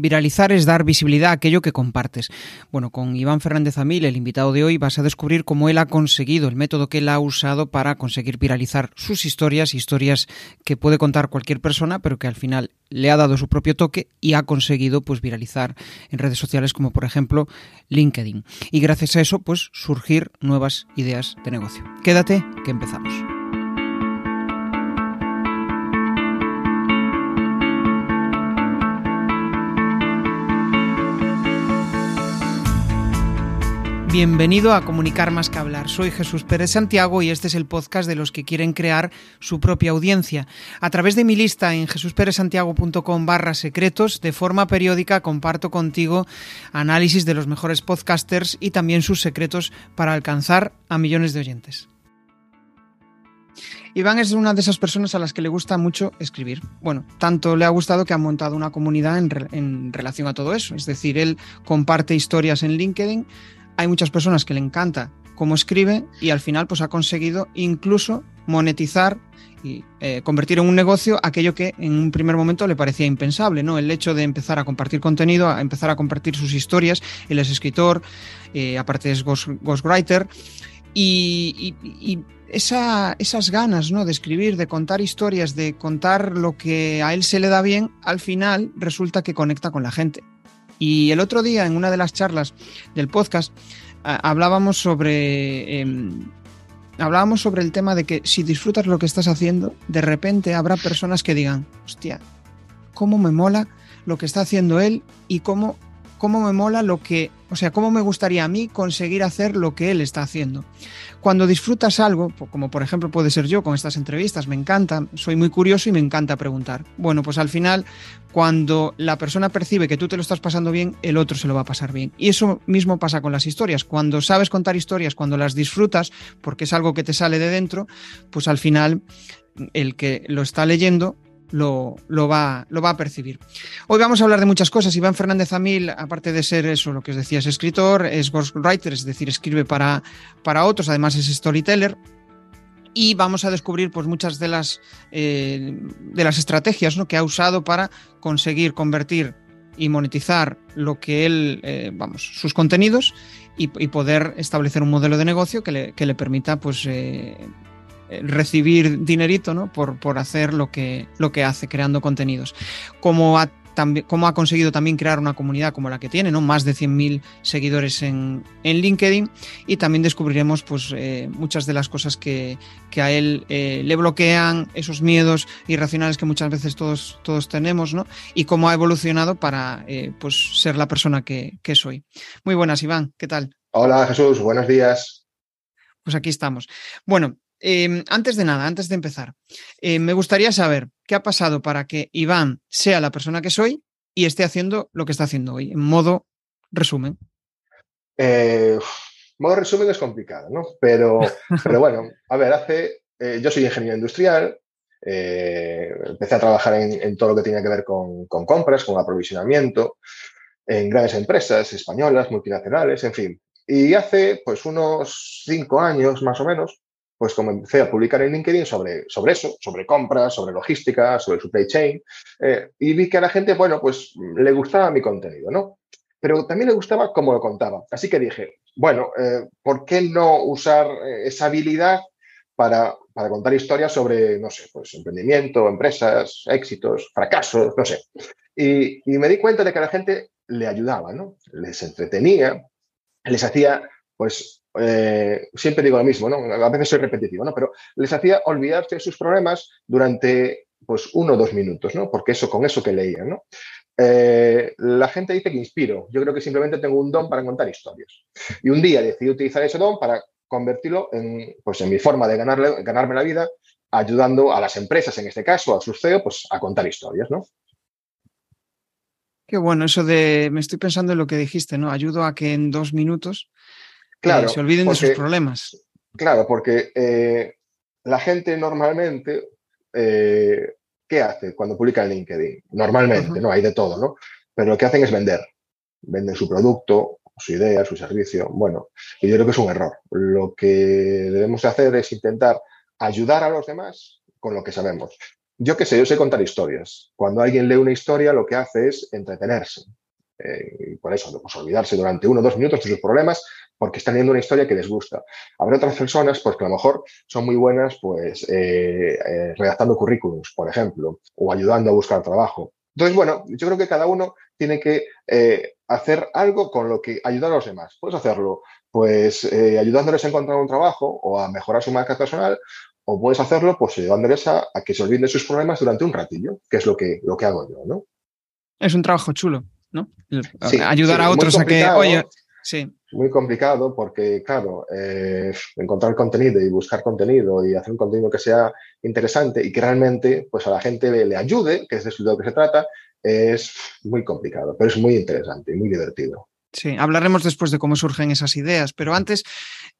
Viralizar es dar visibilidad a aquello que compartes. Bueno, con Iván Fernández Amil, el invitado de hoy, vas a descubrir cómo él ha conseguido, el método que él ha usado para conseguir viralizar sus historias, historias que puede contar cualquier persona, pero que al final le ha dado su propio toque y ha conseguido pues viralizar en redes sociales como por ejemplo LinkedIn. Y gracias a eso pues surgir nuevas ideas de negocio. Quédate que empezamos. Bienvenido a Comunicar más que hablar. Soy Jesús Pérez Santiago y este es el podcast de los que quieren crear su propia audiencia. A través de mi lista en jesusperezsantiago.com barra secretos, de forma periódica comparto contigo análisis de los mejores podcasters y también sus secretos para alcanzar a millones de oyentes. Iván es una de esas personas a las que le gusta mucho escribir. Bueno, tanto le ha gustado que ha montado una comunidad en, en relación a todo eso. Es decir, él comparte historias en LinkedIn hay muchas personas que le encanta cómo escribe y al final pues ha conseguido incluso monetizar y eh, convertir en un negocio aquello que en un primer momento le parecía impensable, ¿no? El hecho de empezar a compartir contenido, a empezar a compartir sus historias. Él es escritor, eh, aparte es ghostwriter. Y, esas ganas ¿no? de escribir, de contar historias, de contar lo que a él se le da bien, al final resulta que conecta con la gente. Y el otro día, en una de las charlas del podcast, hablábamos sobre. Em, hablábamos sobre el tema de que si disfrutas lo que estás haciendo, de repente habrá personas que digan, hostia, cómo me mola lo que está haciendo él y cómo, cómo me mola lo que, o sea, cómo me gustaría a mí conseguir hacer lo que él está haciendo. Cuando disfrutas algo, como por ejemplo puede ser yo con estas entrevistas, me encanta, soy muy curioso y me encanta preguntar. Bueno, pues al final, cuando la persona percibe que tú te lo estás pasando bien, el otro se lo va a pasar bien. Y eso mismo pasa con las historias. Cuando sabes contar historias, cuando las disfrutas, porque es algo que te sale de dentro, pues al final el que lo está leyendo lo, va, lo va a percibir. Hoy vamos a hablar de muchas cosas. Iván Fernández Amil, aparte de ser eso, lo que os decía, es escritor, es ghostwriter, es decir, escribe para, para otros, además es storyteller. Y vamos a descubrir pues, muchas de las, eh, de las estrategias ¿no? que ha usado para conseguir convertir y monetizar lo que él, eh, vamos, sus contenidos y, poder establecer un modelo de negocio que le, que le permita pues, eh, recibir dinerito ¿no? por, por hacer lo que, lo que hace, creando contenidos. Como ha, como ha conseguido también crear una comunidad como la que tiene, ¿no? más de 100.000 seguidores en, en, LinkedIn y también descubriremos pues, eh, muchas de las cosas que, que a él eh, le bloquean, esos miedos irracionales que muchas veces todos, todos tenemos ¿no? y cómo ha evolucionado para pues, ser la persona que, que soy. Muy buenas, Iván, ¿qué tal? Hola Jesús, buenos días. Pues aquí estamos. Bueno, Em, antes de nada, antes de empezar, eh, me gustaría saber qué ha pasado para que Iván sea la persona que soy y esté haciendo lo que está haciendo hoy, en modo resumen. Eh, modo resumen es complicado, ¿no? Pero, pero bueno, a ver, hace. Eh, yo soy ingeniero industrial. empecé a trabajar en, todo lo que tenía que ver con, con compras, con aprovisionamiento, en grandes empresas españolas, multinacionales, en fin. Y hace pues unos cinco años más o menos, pues comencé a publicar en LinkedIn sobre, sobre eso, sobre compras, sobre logística, sobre supply chain, eh, y vi que a la gente, bueno, pues le gustaba mi contenido, ¿no? Pero también le gustaba cómo lo contaba. Así que dije, bueno, eh, ¿por qué no usar eh, esa habilidad para, para, contar historias sobre, no sé, pues emprendimiento, empresas, éxitos, fracasos, no sé? Y, y me di cuenta de que a la gente le ayudaba, ¿no? Les entretenía, les hacía, pues, eh, siempre digo lo mismo, ¿no? A veces soy repetitivo, ¿no? Pero les hacía olvidarse de sus problemas durante pues uno o dos minutos, ¿no? Porque eso, con eso que leían, ¿no? Eh, la gente dice que inspiro. Yo creo que simplemente tengo un don para contar historias. Y un día decidí utilizar ese don para convertirlo en, pues, en mi forma de ganarle, ganarme la vida, ayudando a las empresas, en este caso, a sus CEO, pues, a contar historias, ¿no? Qué bueno, eso de, me estoy pensando en lo que dijiste, ¿no? Ayudo a que en dos minutos Claro. se olviden de sus problemas. Claro, porque eh, la gente normalmente, eh, ¿qué hace cuando publica en LinkedIn? Normalmente, ¿no? Hay de todo, ¿no? Pero lo que hacen es vender. Venden su producto, su idea, su servicio. Bueno, y yo creo que es un error. Lo que debemos hacer es intentar ayudar a los demás con lo que sabemos. yo qué sé, yo sé contar historias. Cuando alguien lee una historia, lo que hace es entretenerse. Eh, y por eso, pues, olvidarse durante uno o dos minutos de sus problemas porque están leyendo una historia que les gusta. Habrá otras personas pues, que a lo mejor son muy buenas pues, eh, eh, redactando currículums, por ejemplo, o ayudando a buscar trabajo. Entonces, bueno, yo creo que cada uno tiene que hacer algo con lo que ayudar a los demás. Puedes hacerlo pues ayudándoles a encontrar un trabajo o a mejorar su marca personal o puedes hacerlo pues ayudándoles a, que se olviden de sus problemas durante un ratillo, que es lo que, lo que hago yo, ¿no? Es un trabajo chulo. ¿no? Ayudar a otros a que, oye, sí. Muy complicado porque, claro, eh, encontrar contenido y buscar contenido y hacer un contenido que sea interesante y que realmente pues, a la gente le, ayude, que es de lo que se trata, es muy complicado, pero es muy interesante y muy divertido. Sí, hablaremos después de cómo surgen esas ideas, pero antes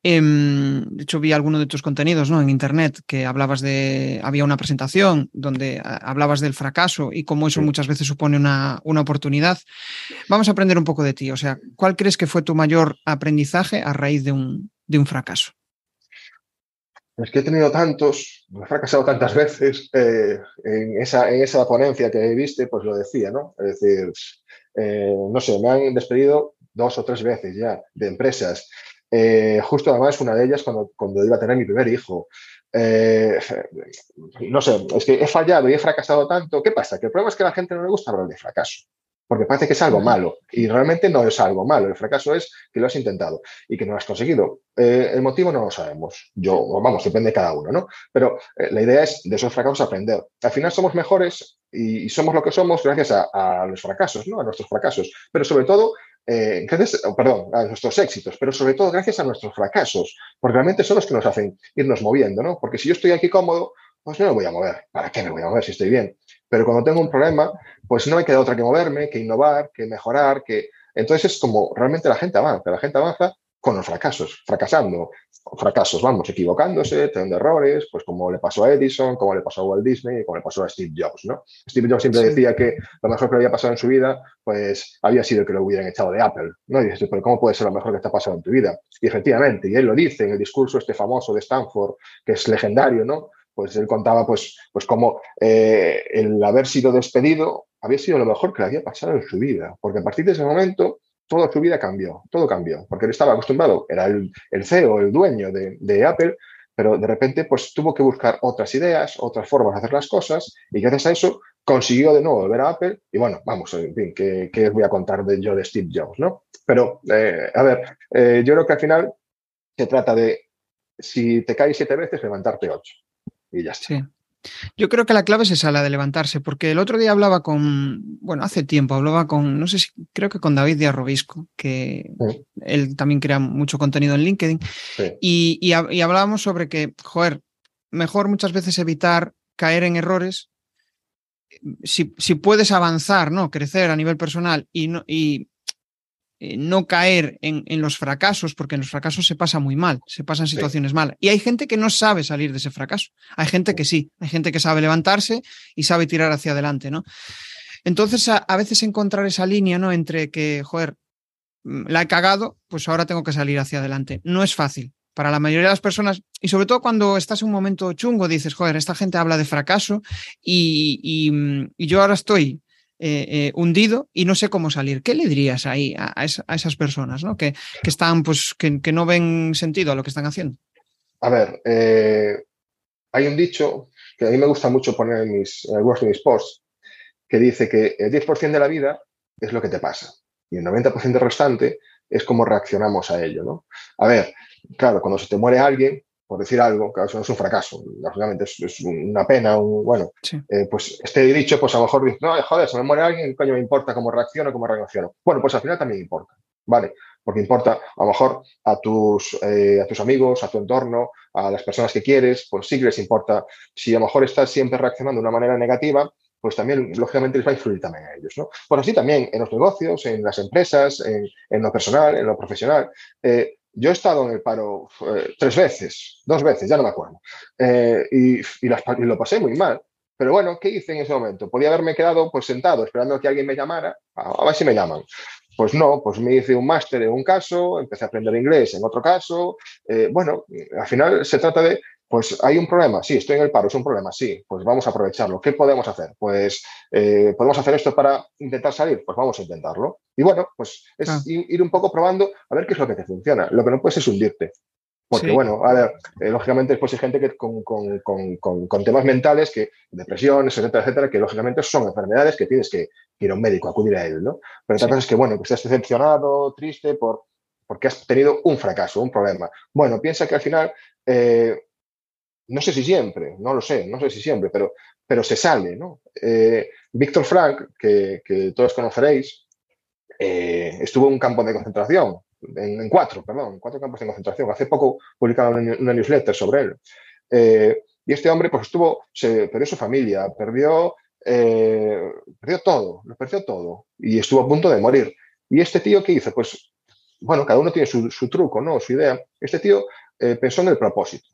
Em, de hecho, vi alguno de tus contenidos ¿no? en Internet que hablabas de, había una presentación donde hablabas del fracaso y cómo eso muchas veces supone una, una, oportunidad. Vamos a aprender un poco de ti. O sea, ¿cuál crees que fue tu mayor aprendizaje a raíz de un, de un fracaso? Es que he tenido tantos, he fracasado tantas veces. Eh, en, esa, en esa ponencia que viste, pues lo decía, ¿no? Es decir, eh, no sé, me han despedido dos o tres veces ya de empresas. Eh, justo además una de ellas cuando, cuando iba a tener mi primer hijo. Eh, no sé, es que he fallado y he fracasado tanto. ¿Qué pasa? Que el problema es que a la gente no le gusta hablar de fracaso, porque parece que es algo malo y realmente no es algo malo. El fracaso es que lo has intentado y que no lo has conseguido. Eh, el motivo no lo sabemos. Yo, vamos, depende de cada uno, ¿no? Pero la idea es de esos fracasos aprender. Al final somos mejores y, somos lo que somos gracias a, a los fracasos, ¿no? A nuestros fracasos. Pero sobre todo eh, gracias, perdón, a nuestros éxitos, pero sobre todo gracias a nuestros fracasos, porque realmente son los que nos hacen irnos moviendo, ¿no? Porque si yo estoy aquí cómodo, pues no me voy a mover. ¿Para qué me voy a mover si estoy bien? Pero cuando tengo un problema, pues no me queda otra que moverme, que innovar, que mejorar, que... Entonces es como realmente la gente avanza, la gente avanza con los fracasos, fracasando, fracasos, vamos, equivocándose, teniendo errores, pues como le pasó a Edison, como le pasó a Walt Disney, como le pasó a Steve Jobs, ¿no? Steve Jobs siempre decía que lo mejor que le había pasado en su vida, pues había sido que lo hubieran echado de Apple, ¿no? Y dices, pero ¿cómo puede ser lo mejor que te ha pasado en tu vida? Y efectivamente, y él lo dice en el discurso este famoso de Stanford, que es legendario, ¿no? Pues él contaba, pues, pues cómo eh, el haber sido despedido había sido lo mejor que le había pasado en su vida, porque a partir de ese momento toda su vida cambió, todo cambió, porque él estaba acostumbrado, era el, CEO, el dueño de, Apple, pero de repente pues tuvo que buscar otras ideas, otras formas de hacer las cosas y gracias a eso consiguió de nuevo volver a Apple y bueno, vamos, en fin, ¿qué, os voy a contar de yo de Steve Jobs, no? Pero, eh, a ver, eh, yo creo que al final se trata de, si te caes siete veces, levantarte ocho y ya está. Yo creo que la clave es esa, la de levantarse, porque el otro día hablaba con, bueno, hace tiempo hablaba con, no sé si, creo que con David Díaz Robisco, que él también crea mucho contenido en LinkedIn, y, hablábamos sobre que, joder, mejor muchas veces evitar caer en errores. Si, si puedes avanzar, ¿no? Crecer a nivel personal y, no, y eh, no caer en, los fracasos, porque en los fracasos se pasa muy mal, se pasan situaciones malas. Y hay gente que no sabe salir de ese fracaso. Hay gente que sí, hay gente que sabe levantarse y sabe tirar hacia adelante, ¿no? Entonces, a, veces encontrar esa línea, ¿no? Entre que, joder, mm, la he cagado, pues ahora tengo que salir hacia adelante. No es fácil. Para la mayoría de las personas, y sobre todo cuando estás en un momento chungo, dices, joder, esta gente habla de fracaso y mm, yo ahora estoy eh, eh, hundido y no sé cómo salir. ¿Qué le dirías ahí a, esas personas ¿no? que, están, pues, que, no ven sentido a lo que están haciendo? A ver, eh, hay un dicho que a mí me gusta mucho poner en mis, en mis posts, que dice que el 10% de la vida es lo que te pasa y el 90% restante es cómo reaccionamos a ello. ¿no? A ver, claro, cuando se te muere alguien, por decir algo, que eso no es un fracaso, lógicamente es, una pena, un, bueno, eh, pues este dicho, pues a lo mejor dices, no, joder, se me muere alguien, coño me importa cómo reacciono, cómo reacciono. Bueno, pues al final también importa, ¿vale? Porque importa a lo mejor a tus, eh, a tus amigos, a tu entorno, a las personas que quieres, pues sí que les importa. Si a lo mejor estás siempre reaccionando de una manera negativa, pues también, lógicamente, les va a influir también a ellos, ¿no? Pues así también en los negocios, en las empresas, en, en lo personal, en lo profesional. Eh, yo he estado en el paro eh, tres veces, dos veces, ya no me acuerdo, eh, y, lo pasé muy mal. Pero bueno, ¿qué hice en ese momento? Podía haberme quedado pues sentado esperando que alguien me llamara, a, ver si me llaman. Pues no, pues me hice un máster en un caso, empecé a aprender inglés en otro caso. Eh, bueno, al final se trata de pues hay un problema, sí, estoy en el paro, es un problema, sí, pues vamos a aprovecharlo. ¿Qué podemos hacer? Pues eh, podemos hacer esto para intentar salir, pues vamos a intentarlo. Y bueno, pues es Ah. ir un poco probando a ver qué es lo que te funciona. Lo que no puedes es hundirte. Porque Sí. bueno, a ver, eh, lógicamente después hay gente que con, con- con- con- temas mentales, que depresiones, etcétera, etcétera, que lógicamente son enfermedades que tienes que ir a un médico, acudir a él, ¿no? Pero otra Sí. cosa es que, bueno, que estés decepcionado, triste, por, porque has tenido un fracaso, un problema. Bueno, piensa que al final, eh, no sé si siempre, no lo sé, no sé si siempre, pero, pero se sale, ¿no? Eh, Víctor Frank, que, que todos conoceréis, eh, estuvo en un campo de concentración, en, en cuatro, perdón, en cuatro campos de concentración. Hace poco publicaron una, una newsletter sobre él. Eh, y este hombre, pues estuvo, se perdió su familia, perdió, eh, perdió todo, lo perdió todo y estuvo a punto de morir. Y este tío, ¿qué hizo? Pues, bueno, cada uno tiene su, su truco, ¿no? Su idea. Este tío eh, pensó en el propósito,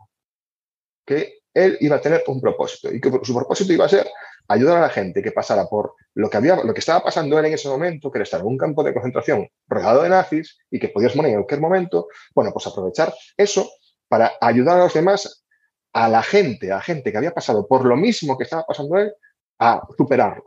que él iba a tener un propósito y que su propósito iba a ser ayudar a la gente que pasara por lo que, había, lo que estaba pasando él en ese momento, que era estar en un campo de concentración rodeado de nazis y que podías morir en cualquier momento, bueno, pues aprovechar eso para ayudar a los demás, a la gente, a la gente que había pasado por lo mismo que estaba pasando él, a superarlo.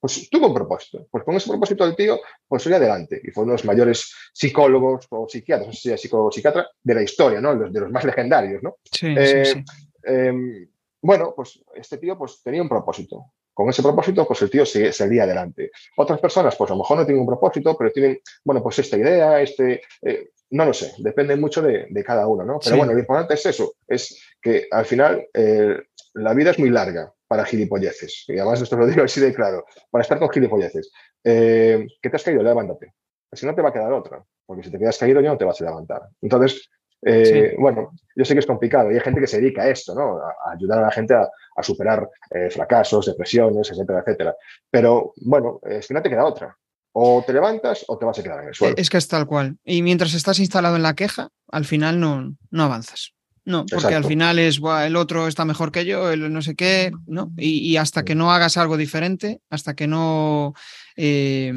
Pues tuvo un propósito. Pues con ese propósito del tío, pues salió adelante. Y fue uno de los mayores psicólogos o psiquiatras, no sé si psicólogo o psiquiatra, de la historia, ¿no? De los más legendarios, ¿no? Sí, Eh, sí, sí. Eh, bueno, pues este tío pues, tenía un propósito. Con ese propósito, pues el tío se- salía adelante. Otras personas, pues a lo mejor no tienen un propósito, pero tienen, bueno, pues esta idea, este, eh, no lo sé, depende mucho de, de cada uno, ¿no? Pero Sí. bueno, lo importante es eso, es que al final eh, la vida es muy larga para gilipolleces. Y además esto lo digo así de claro, para estar con gilipolleces. Eh, ¿Qué te has caído? Levántate. Si no te va a quedar otra, porque si te quedas caído ya no te vas a levantar. Entonces, eh, bueno, yo sé que es complicado y hay gente que se dedica a esto, ¿no? A, a ayudar a la gente a, a superar eh, fracasos, depresiones, etcétera, etcétera. Pero bueno, es que no te queda otra. O te levantas o te vas a quedar en el suelo. Es que es tal cual. Y mientras estás instalado en la queja, al final no, no avanzas. No, porque Exacto. al final es "Buah, el otro está mejor que yo, el no sé qué, ¿no? Y, y hasta que no hagas algo diferente, hasta que no eh,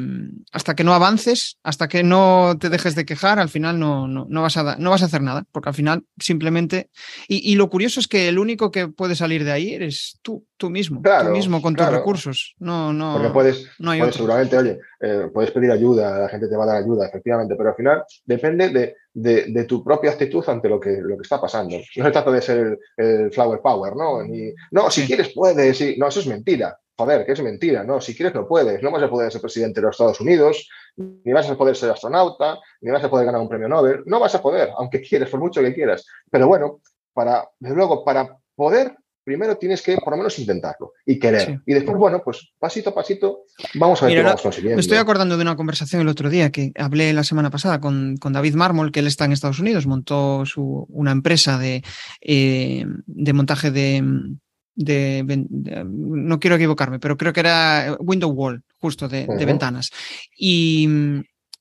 hasta que no avances, hasta que no te dejes de quejar, al final no, no, no vas, a, no vas a hacer nada, porque al final simplemente. Y, y lo curioso es que el único que puede salir de ahí eres tú, tú mismo, Claro, tú mismo con claro. tus recursos. No, no. Porque puedes, no hay puedes seguramente, oye, eh, puedes pedir ayuda, la gente te va a dar ayuda, efectivamente, pero al final depende de, de- de tu propia actitud ante lo que, lo que está pasando. No se trata de ser el, el flower power, ¿no? Ni, no, si quieres puedes, y, no, eso es mentira. Joder, que es mentira, no, si quieres no puedes, no vas a poder ser presidente de los Estados Unidos, ni vas a poder ser astronauta, ni vas a poder ganar un premio Nobel, no vas a poder, aunque quieres, por mucho que quieras. Pero bueno, para, desde luego, para poder, primero tienes que por lo menos intentarlo y querer. Sí. Y después, bueno, pues pasito a pasito, vamos a ver Mira, qué vamos consiguiendo. Me estoy acordando de una conversación el otro día que hablé la semana pasada con, con David Mármol, que él está en Estados Unidos, montó su, una empresa de, eh, de montaje de, de, No quiero equivocarme, pero creo que era window wall, justo de, de ventanas. Y,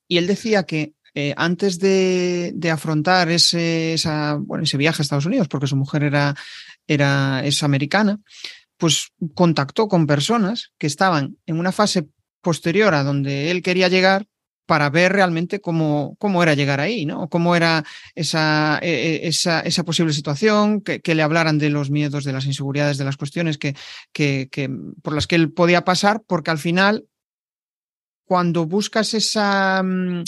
y él decía que eh, antes de, de afrontar ese, esa, bueno, ese viaje a Estados Unidos, porque su mujer era, era, es americana, pues contactó con personas que estaban en una fase posterior a donde él quería llegar para ver realmente cómo, cómo era llegar ahí, ¿no? Cómo era esa, eh, eh, esa, esa posible situación, que, que le hablaran de los miedos, de las inseguridades, de las cuestiones que, que, que, por las que él podía pasar, porque al final, cuando buscas esa, mm,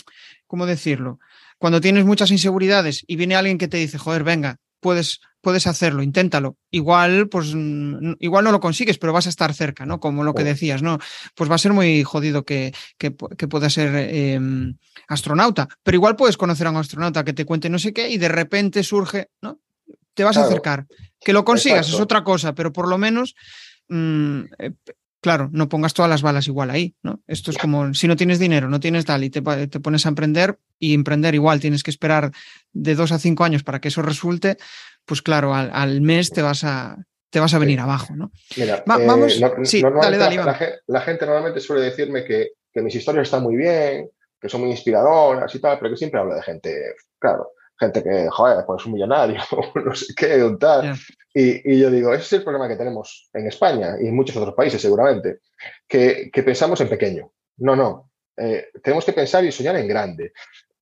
¿cómo decirlo? Cuando tienes muchas inseguridades y viene alguien que te dice, joder, venga, puedes, puedes hacerlo, inténtalo. Igual, pues, mm, igual no lo consigues, pero vas a estar cerca, ¿no? Como lo que Oh. decías, ¿no? Pues va a ser muy jodido que, que, que pueda ser eh, astronauta, pero igual puedes conocer a un astronauta que te cuente no sé qué y de repente surge, ¿no? Te vas a acercar. Que lo consigas es otra cosa, pero por lo menos, mm, eh, claro, no pongas todas las balas igual ahí, ¿no? Esto es como si no tienes dinero, no tienes tal y te, te pones a emprender y emprender igual tienes que esperar de dos a cinco años para que eso resulte, pues claro, al, al mes te vas a te vas a venir Sí. abajo, ¿no? Mira, Va- eh, vamos- no- sí, dale, dale, la, gente normalmente suele decirme que, que mis historias están muy bien, que son muy inspiradoras y tal, pero que siempre hablo de gente, claro, gente que, joder, pues es un millonario, no sé qué, un tal. Y yo digo, ese es el problema que tenemos en España y en muchos otros países seguramente, que, que pensamos en pequeño. No, no, eh, tenemos que pensar y soñar en grande.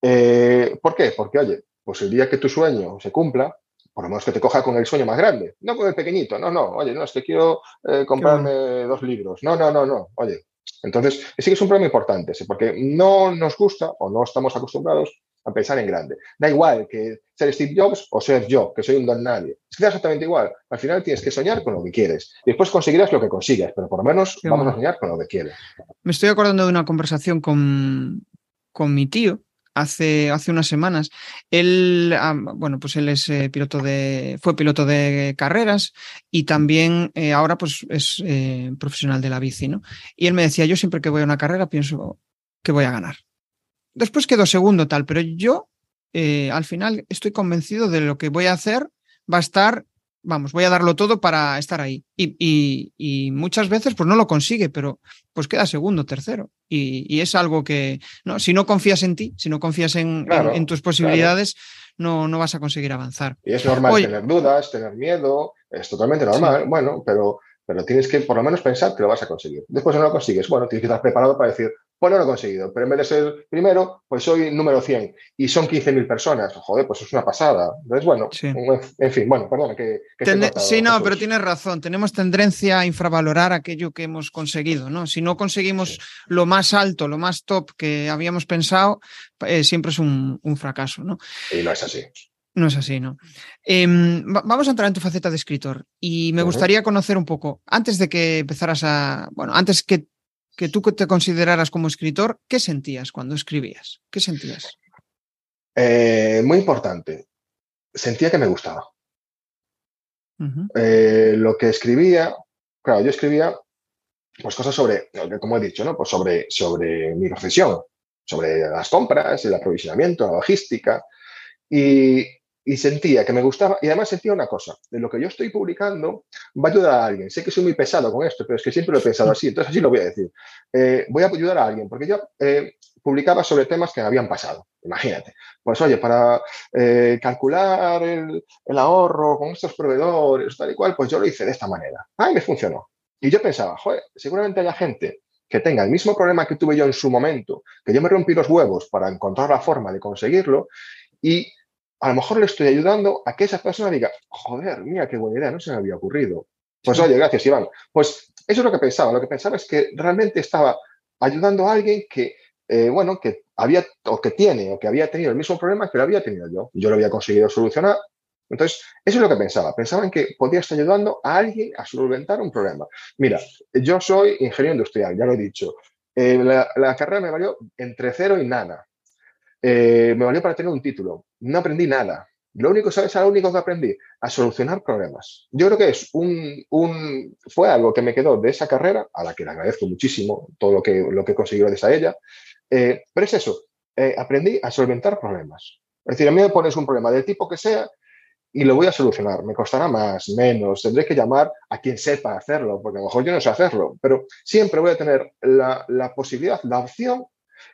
Eh, ¿Por qué? Porque, oye, pues el día que tu sueño se cumpla, por lo menos que te coja con el sueño más grande, no con el pequeñito, no, no, oye, no, es que quiero eh, comprarme dos libros, no, no, no, no, oye. Entonces, sí que es un problema importante, porque no nos gusta o no estamos acostumbrados a pensar en grande. Da igual que ser Steve Jobs o ser yo, que soy un don nadie. Es que da exactamente igual. Al final tienes que soñar con lo que quieres. Y después conseguirás lo que consigas, pero por lo menos vamos a soñar con lo que quieres. Me estoy acordando de una conversación con, con mi tío, hace, hace unas semanas. Él, bueno, pues él es eh, piloto de, fue piloto de carreras y también eh, ahora pues es eh, profesional de la bici, ¿no? Y él me decía, yo siempre que voy a una carrera pienso que voy a ganar. Después quedó segundo tal, pero yo al final estoy convencido de lo que voy a hacer va a estar vamos, voy a darlo todo para estar ahí. Y, muchas veces pues no lo consigue, pero pues queda segundo, tercero. Y, es algo que, no, si no confías en ti, si no confías en, en, tus posibilidades, no, no vas a conseguir avanzar. Y es normal tener dudas, tener miedo, es totalmente normal, bueno, pero, pero tienes que por lo menos pensar que lo vas a conseguir. Después no lo consigues, bueno, tienes que estar preparado para decir, pues no lo he conseguido, pero en vez de ser primero, pues soy número 100 y son 15.000 personas. Joder, pues es una pasada. Entonces, bueno, en fin, bueno, perdona que... sí, no, pero tienes razón. Tenemos tendencia a infravalorar aquello que hemos conseguido, ¿no? Si no conseguimos lo más alto, lo más top que habíamos pensado, eh, siempre es un, fracaso, ¿no? Y no es así. No es así, ¿no? Em, vamos a entrar en tu faceta de escritor y me gustaría conocer un poco, antes de que empezaras a, bueno, antes que que tú te consideraras como escritor, ¿qué sentías cuando escribías? ¿Qué sentías? Eh, muy importante. Sentía que me gustaba. Eh, lo que escribía, claro, yo escribía pues cosas sobre, como he dicho, ¿no? Pues sobre, sobre mi profesión, sobre las compras, el aprovisionamiento, la logística. Y, y sentía que me gustaba, y además sentía una cosa, de lo que yo estoy publicando va a ayudar a alguien. Sé que soy muy pesado con esto, pero es que siempre lo he pensado así, entonces así lo voy a decir. Eh, voy a ayudar a alguien, porque yo eh, publicaba sobre temas que me habían pasado, imagínate. Pues oye, para eh, calcular el, el, ahorro con estos proveedores, tal y cual, pues yo lo hice de esta manera. Ah, y me funcionó. Y yo pensaba, joder, seguramente haya gente que tenga el mismo problema que tuve yo en su momento, que yo me rompí los huevos para encontrar la forma de conseguirlo y a lo mejor le estoy ayudando a que esa persona diga, joder, mira, qué buena idea, no se me había ocurrido. Pues oye, gracias, Iván. Pues eso es lo que pensaba. Lo que pensaba es que realmente estaba ayudando a alguien que, eh, bueno, que había o que tiene o que había tenido el mismo problema que lo había tenido yo. Yo lo había conseguido solucionar. Entonces, eso es lo que pensaba. Pensaba en que podía estar ayudando a alguien a solventar un problema. Mira, yo soy ingeniero industrial, ya lo he dicho. Eh, la, carrera me valió entre cero y nada. Eh, me valió para tener un título. No aprendí nada. Lo único, ¿sabes? Lo único que aprendí, a solucionar problemas. Yo creo que es un, un, fue algo que me quedó de esa carrera, a la que le agradezco muchísimo todo lo que, lo que conseguí gracias a ella. Eh, pero es eso, eh, aprendí a solventar problemas. Es decir, a mí me pones un problema del tipo que sea y lo voy a solucionar. Me costará más, menos, tendré que llamar a quien sepa hacerlo, porque a lo mejor yo no sé hacerlo, pero siempre voy a tener la, la posibilidad, la opción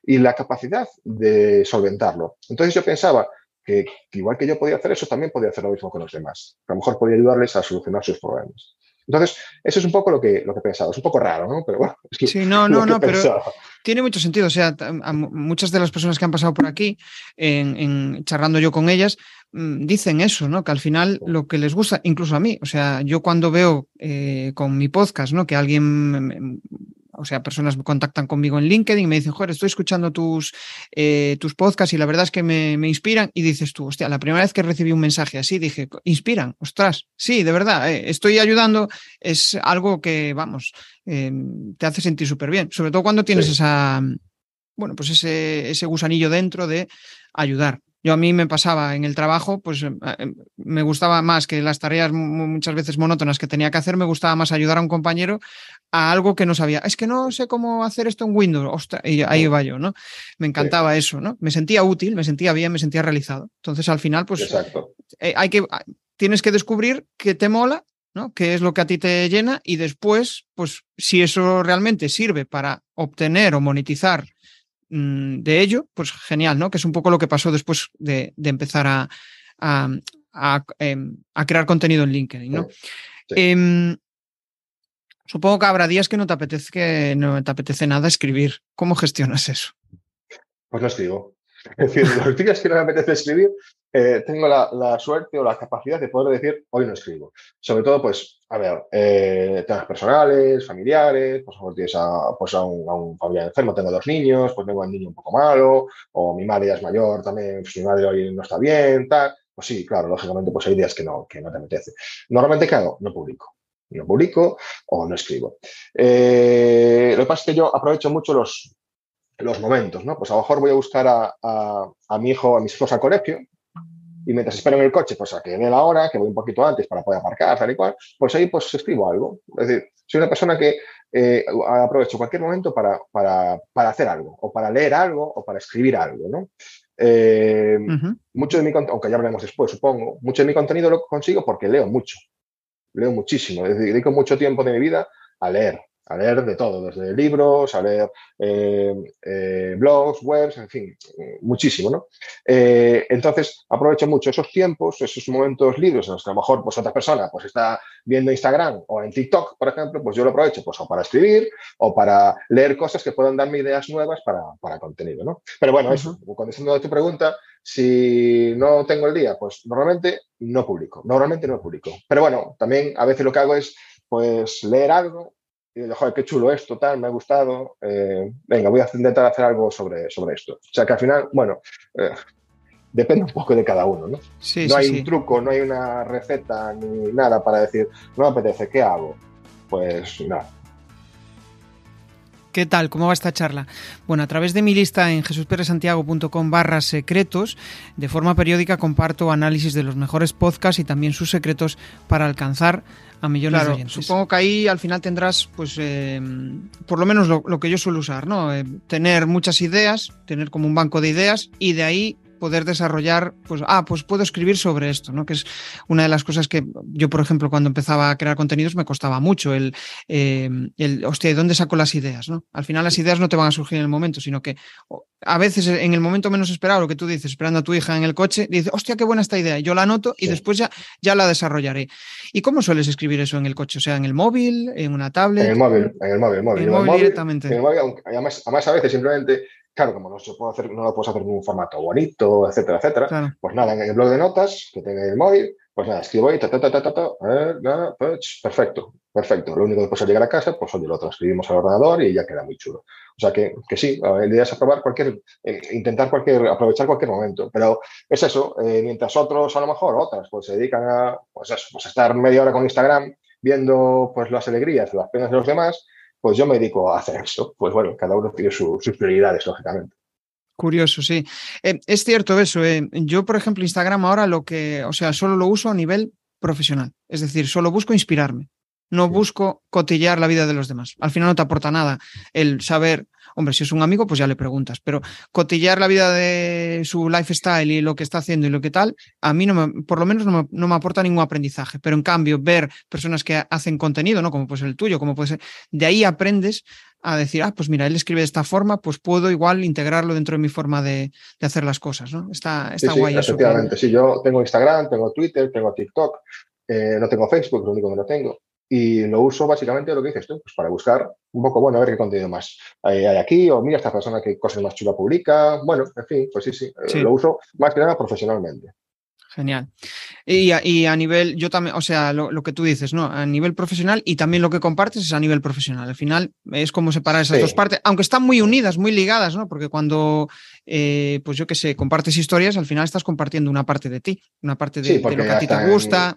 y la capacidad de solventarlo. Entonces yo pensaba que, igual que yo podía hacer eso, también podía hacer lo mismo con los demás. A lo mejor podía ayudarles a solucionar sus problemas. Entonces, eso es un poco lo que, lo que pensaba. Es un poco raro, ¿no? Pero bueno. sí, no, no, no, pero tiene mucho sentido. O sea, muchas de las personas que han pasado por aquí, en, charlando yo con ellas, mm, dicen eso, ¿no? Que al final lo que les gusta, incluso a mí, o sea, yo cuando veo eh, con mi podcast, ¿no? Que alguien o sea, personas me contactan conmigo en LinkedIn y me dicen, joder, estoy escuchando tus, eh, tus podcasts y la verdad es que me, inspiran. Y dices tú, hostia, la primera vez que recibí un mensaje así, dije, inspiran, ostras, sí, de verdad, eh, estoy ayudando, es algo que, vamos, em, te hace sentir súper bien, sobre todo cuando tienes esa, bueno, pues ese, ese gusanillo dentro de ayudar. Yo a mí me pasaba en el trabajo, pues em, em, me gustaba más que las tareas muchas veces monótonas que tenía que hacer, me gustaba más ayudar a un compañero a algo que no sabía. Es que no sé cómo hacer esto en Windows. Ostras, y ahí va yo, ¿no? Me encantaba eso, ¿no? Me sentía útil, me sentía bien, me sentía realizado. Entonces al final, pues eh, hay que, ah, tienes que descubrir qué te mola, ¿no? ¿Qué es lo que a ti te llena? Y después, pues si eso realmente sirve para obtener o monetizar Mm, de ello, pues genial, ¿no? Que es un poco lo que pasó después de, empezar a, em, a, crear contenido en LinkedIn, ¿no? Em, supongo que habrá días que no te apetece, que no te apetece nada escribir. ¿Cómo gestionas eso? Pues lo escribo. Es decir, los días que no me apetece escribir, eh, tengo la, suerte o la capacidad de poder decir, hoy no escribo. Sobre todo, pues, a ver, eh, temas personales, familiares, pues, tienes a, pues, a, un, familiar enfermo, tengo dos niños, pues tengo un niño un poco malo, o mi madre ya es mayor también, pues mi madre hoy no está bien, tal. Pues sí, claro, lógicamente, pues hay días que no, que no te apetece. Normalmente, ¿qué hago? No publico. No publico o no escribo. Eh, lo que pasa es que yo aprovecho mucho los, los momentos, ¿no? Pues a lo mejor voy a buscar a, a mi hijo, a mis hijos al colegio, y mientras espero en el coche, pues a que dé la hora, que voy un poquito antes para poder aparcar, tal y cual, pues ahí pues escribo algo. Es decir, soy una persona que eh, aprovecho cualquier momento para, para, para, hacer algo, o para leer algo, o para escribir algo, ¿no? Eh, mucho de mi aunque ya hablaremos después, supongo, mucho de mi contenido lo consigo porque leo mucho, leo muchísimo, dedico mucho tiempo de mi vida a leer, a leer de todo, desde libros, a leer eh, eh, blogs, webs, en fin, muchísimo, ¿no? Eh, entonces, aprovecho mucho esos tiempos, esos momentos libres en los que a lo mejor pues, otra persona pues, está viendo Instagram o en TikTok, por ejemplo, pues yo lo aprovecho pues, o para escribir o para leer cosas que puedan darme ideas nuevas para, para contenido, ¿no? Pero bueno, eso, contestando a tu pregunta, si no tengo el día, pues normalmente no publico, normalmente no publico. Pero bueno, también a veces lo que hago es pues leer algo y digo, joder, qué chulo esto, tal, me ha gustado, eh, venga, voy a intentar hacer algo sobre, sobre esto. O sea que al final, bueno, eh, depende un poco de cada uno, ¿no? no hay un truco, no hay una receta ni nada para decir, no me apetece, ¿qué hago? Pues nada. ¿Qué tal? ¿Cómo va esta charla? Bueno, a través de mi lista en jesusperesantiago.com barra secretos, de forma periódica comparto análisis de los mejores podcasts y también sus secretos para alcanzar a millones de oyentes. Supongo que ahí al final tendrás, pues, eh, por lo menos lo, que yo suelo usar, ¿no? Eh, tener muchas ideas, tener como un banco de ideas y de ahí poder desarrollar, pues, ah, pues puedo escribir sobre esto, ¿no? Que es una de las cosas que yo, por ejemplo, cuando empezaba a crear contenidos me costaba mucho el, eh, el hostia, ¿de dónde saco las ideas, no? Al final las ideas no te van a surgir en el momento, sino que a veces en el momento menos esperado, lo que tú dices, esperando a tu hija en el coche, dice, hostia, qué buena esta idea, yo la anoto y después ya, ya la desarrollaré. ¿Y cómo sueles escribir eso en el coche? O sea, en el móvil, en una tablet. En el móvil, en el móvil, móvil. En el móvil, directamente. En el móvil, además, además, a veces simplemente Claro, como no, se puede hacer, no lo puedes hacer en un formato bonito, etcétera, etcétera, pues nada, en el blog de notas que tenga el móvil, pues nada, escribo ahí, ta, ta, ta, ta, ta, eh, perfecto, perfecto. Lo único que después al llegar a casa, pues oye, lo transcribimos al ordenador y ya queda muy chulo. O sea que, que sí, la idea es aprobar cualquier, eh, intentar cualquier, aprovechar cualquier momento. Pero es eso, eh, mientras otros, a lo mejor, otras, pues se dedican a, pues eso, pues estar media hora con Instagram viendo pues las alegrías, las penas de los demás, pues yo me dedico a hacer eso. Pues bueno, cada uno tiene sus prioridades, lógicamente. Curioso, sí. Eh, es cierto eso. Eh. Yo, por ejemplo, Instagram ahora lo que, o sea, solo lo uso a nivel profesional. Es decir, solo busco inspirarme. No busco cotillear la vida de los demás. Al final no te aporta nada el saber Hombre, si es un amigo, pues ya le preguntas, pero cotillar la vida de su lifestyle y lo que está haciendo y lo que tal, a mí no me, por lo menos no me, aporta ningún aprendizaje. Pero en cambio, ver personas que hacen contenido, ¿no? Como puede ser el tuyo, como puede ser, de ahí aprendes a decir, ah, pues mira, él escribe de esta forma, pues puedo igual integrarlo dentro de mi forma de, hacer las cosas, ¿no? Está, está sí, guay sí, Efectivamente, sí, yo tengo Instagram, tengo Twitter, tengo TikTok, eh, no tengo Facebook, lo único que no tengo. Y lo uso básicamente lo que dices tú, pues para buscar un poco, bueno, a ver qué contenido más hay, aquí, o mira esta persona qué cosas más chula publica. Bueno, en fin, pues sí, sí, eh, lo uso más que nada profesionalmente. Genial. Y a, y a, nivel, yo también, o sea, lo, que tú dices, ¿no? A nivel profesional y también lo que compartes es a nivel profesional. Al final es como separar esas dos partes, aunque están muy unidas, muy ligadas, ¿no? Porque cuando, eh, pues yo qué sé, compartes historias, al final estás compartiendo una parte de ti, una parte de, lo que a ti te gusta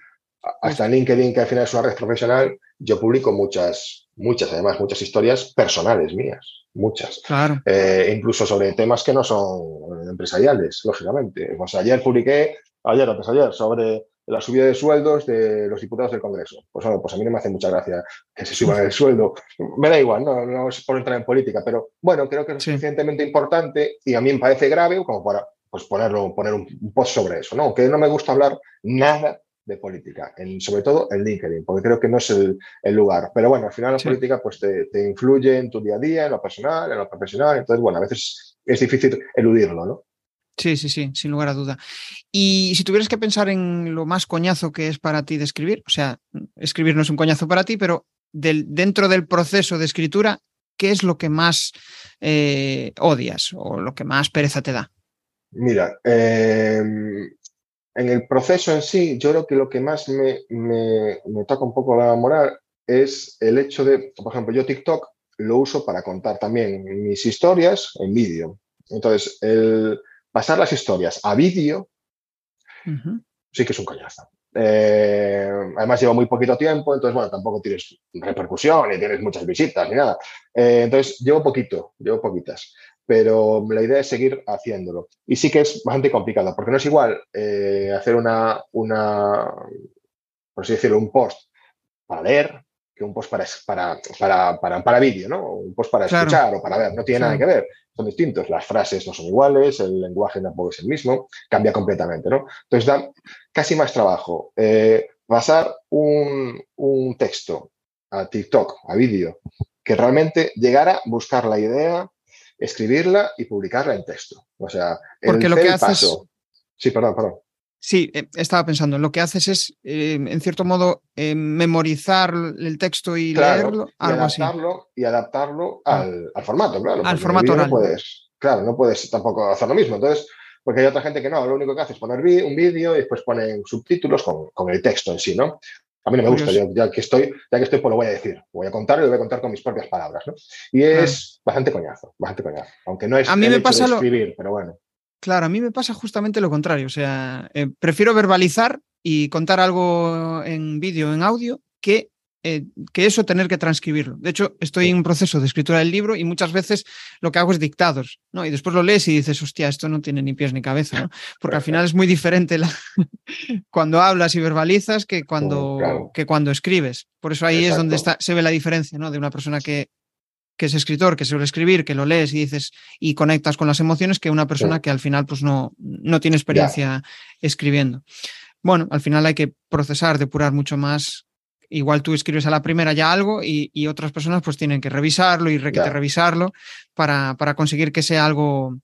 hasta en LinkedIn, que al final es una red profesional, yo publico muchas, muchas, además, muchas historias personales mías, muchas. Claro. Eh, incluso sobre temas que no son empresariales, lógicamente. Ayer publiqué, ayer o ayer, sobre la subida de sueldos de los diputados del Congreso. Pues bueno, pues a mí no me hace mucha gracia que se suban el sueldo. Me da igual, no, no es por entrar en política, pero bueno, creo que es suficientemente importante y a mí me parece grave como para pues ponerlo, poner un, un post sobre eso, ¿no? Aunque no me gusta hablar nada de política, en, sobre todo en LinkedIn, porque creo que no es el, lugar. Pero bueno, al final la política pues te, influye en tu día a día, en lo personal, en lo profesional, entonces bueno, a veces es difícil eludirlo, ¿no? Sí, sí, sí, sin lugar a duda. Y si tuvieras que pensar en lo más coñazo que es para ti de escribir, o sea, escribir no es un coñazo para ti, pero del, dentro del proceso de escritura, ¿qué es lo que más eh, odias o lo que más pereza te da? Mira, eh, en el proceso en sí, yo creo que lo que más me, me, me toca un poco la moral es el hecho de, por ejemplo, yo TikTok lo uso para contar también mis historias en vídeo. Entonces, el pasar las historias a vídeo sí que es un coñazo. Eh, además, llevo muy poquito tiempo, entonces, bueno, tampoco tienes repercusión ni tienes muchas visitas ni nada. Eh, entonces, llevo poquito, llevo poquitas, pero la idea es seguir haciéndolo. Y sí que es bastante complicado, porque no es igual eh, hacer una, una, por así decirlo, un post para leer que un post para, para, para, para, para vídeo, ¿no? Un post para escuchar o para ver, no tiene nada que ver, son distintos, las frases no son iguales, el lenguaje tampoco es el mismo, cambia completamente, ¿no? Entonces da casi más trabajo eh, pasar un, un texto a TikTok, a vídeo, que realmente llegara a buscar la idea, escribirla y publicarla en texto. O sea, Porque lo que haces... paso. Sí, perdón, perdón. Sí, eh, estaba pensando, lo que haces es, eh, en cierto modo, eh, memorizar el texto y Claro, leerlo, y algo así. adaptarlo, y adaptarlo al, al formato, claro. Al formato vídeo no oral. puedes, claro, no puedes tampoco hacer lo mismo. Entonces, porque hay otra gente que no, lo único que hace es poner un vídeo y después ponen subtítulos con, con el texto en sí, ¿no? A mí no me gusta, yo, ya que estoy, ya que estoy, pues lo voy a decir. Voy a contar y lo voy a contar con mis propias palabras, ¿no? Y es bastante coñazo, bastante coñazo. Aunque no es A mí el me hecho pasa de lo- escribir, pero bueno. Claro, a mí me pasa justamente lo contrario. O sea, eh, prefiero verbalizar y contar algo en vídeo, en audio, que, eh, que eso tener que transcribirlo. De hecho, estoy en un proceso de escritura del libro y muchas veces lo que hago es dictados, ¿no? Y después lo lees y dices, hostia, esto no tiene ni pies ni cabeza, ¿no? Porque al final es muy diferente la- cuando hablas y verbalizas que cuando, claro. que cuando escribes. Por eso ahí es donde está, se ve la diferencia, ¿no? De una persona que, que es escritor, que suele escribir, que lo lees y dices y conectas con las emociones, que una persona que al final pues no, no tiene experiencia escribiendo. Bueno, al final hay que procesar, depurar mucho más. Igual tú escribes a la primera ya algo y, y otras personas pues tienen que revisarlo y requete Ya. revisarlo para, para conseguir que sea algo,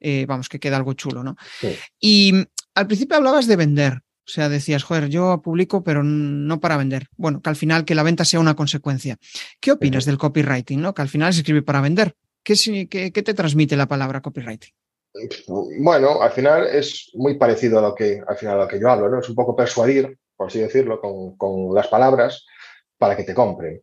eh, vamos, que quede algo chulo, ¿no? Sí. Y mm, al principio hablabas de vender. O sea, decías, joder, yo publico, pero no para vender. Bueno, que al final que la venta sea una consecuencia. ¿Qué opinas del copywriting? ¿no? Que al final se escribe para vender. ¿Qué, qué- qué te transmite la palabra copywriting? Bueno, al final es muy parecido a lo que, al final a lo que yo hablo, ¿no? Es un poco persuadir, por así decirlo, con, con las palabras para que te compren.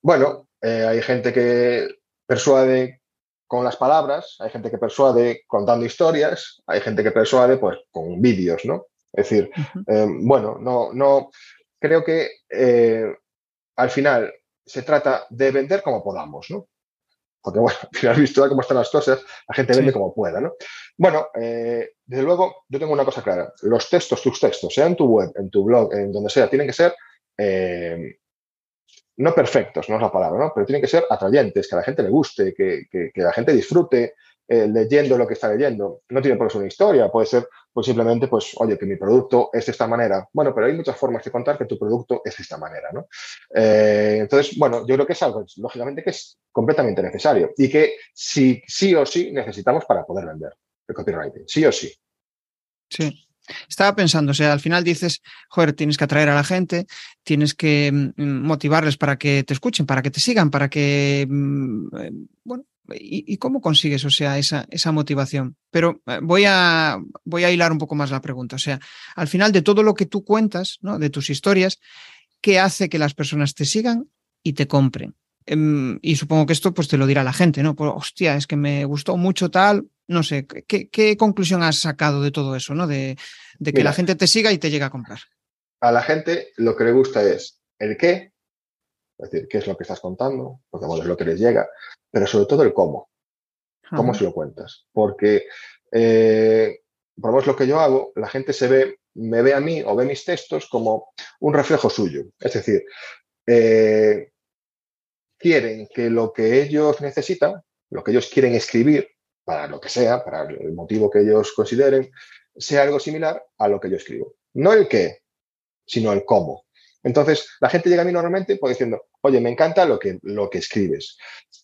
Bueno, eh, hay gente que persuade con las palabras, hay gente que persuade contando historias, hay gente que persuade pues con vídeos, ¿no? Es decir, eh, bueno, no, no, creo que eh, al final se trata de vender como podamos, ¿no? Porque bueno, al final visto cómo están las cosas, la gente vende Sí. como pueda, ¿no? Bueno, eh, desde luego, yo tengo una cosa clara. Los textos, tus textos, sea en tu web, en tu blog, en donde sea, tienen que ser eh, no perfectos, no es la palabra, ¿no? Pero tienen que ser atrayentes, que a la gente le guste, que, que- que la gente disfrute eh, leyendo lo que está leyendo. No tiene por qué ser una historia, puede ser pues simplemente, pues, oye, que mi producto es de esta manera. Bueno, pero hay muchas formas de contar que tu producto es de esta manera, ¿no? Eh, entonces, bueno, yo creo que es algo, lógicamente, que es completamente necesario y que sí, sí o sí necesitamos para poder vender el copywriting, sí o sí. Sí. Estaba pensando, o sea, al final dices, joder, tienes que atraer a la gente, tienes que mm, motivarles para que te escuchen, para que te sigan, para que, mm, eh, bueno, ¿y, y cómo consigues, o sea, esa, esa motivación? Pero eh, voy a, voy a hilar un poco más la pregunta, o sea, al final de todo lo que tú cuentas, ¿no? De tus historias, ¿qué hace que las personas te sigan y te compren? Em, y supongo que esto pues te lo dirá la gente, ¿no? Pues, hostia, es que me gustó mucho tal, no sé, ¿qué, qué conclusión has sacado de todo eso, ¿no? De, de que Mira. la gente te siga y te llegue a comprar. A la gente lo que le gusta es el qué, es decir, qué es lo que estás contando, porque bueno, es lo que les llega, pero sobre todo el cómo. ¿Cómo se lo cuentas? Porque, eh, por lo menos lo que yo hago, la gente se ve, me ve a mí o ve mis textos como un reflejo suyo. Es decir, eh, quieren que lo que ellos necesitan, lo que ellos quieren escribir, para lo que sea, para el motivo que ellos consideren, sea algo similar a lo que yo escribo. No el qué, sino el cómo. Entonces, la gente llega a mí normalmente pues, diciendo, oye, me encanta lo que, lo que escribes.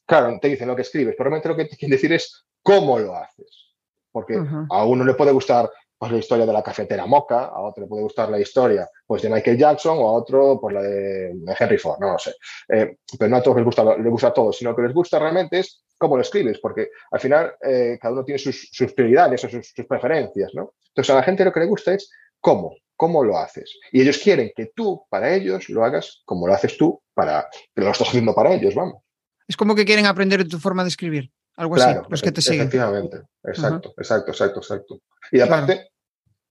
Claro, te dicen lo que escribes, pero realmente lo que te quieren decir es cómo lo haces. Porque a uno le puede gustar pues, la historia de la cafetera Moca, a otro le puede gustar la historia pues, de Michael Jackson o a otro pues, la de, Henry Ford, no lo sé. Eh, pero no a todos les gusta, les gusta todo, sino que les gusta realmente es cómo lo escribes, porque al final eh, cada uno tiene sus, prioridades o sus, preferencias, ¿no? Entonces a la gente lo que le gusta es cómo, cómo lo haces. Y ellos quieren que tú, para ellos, lo hagas como lo haces tú, para que lo estás haciendo para ellos, vamos. Es como que quieren aprender tu forma de escribir, algo así, los que te siguen. Efectivamente, exacto, exacto, exacto, exacto. Y aparte,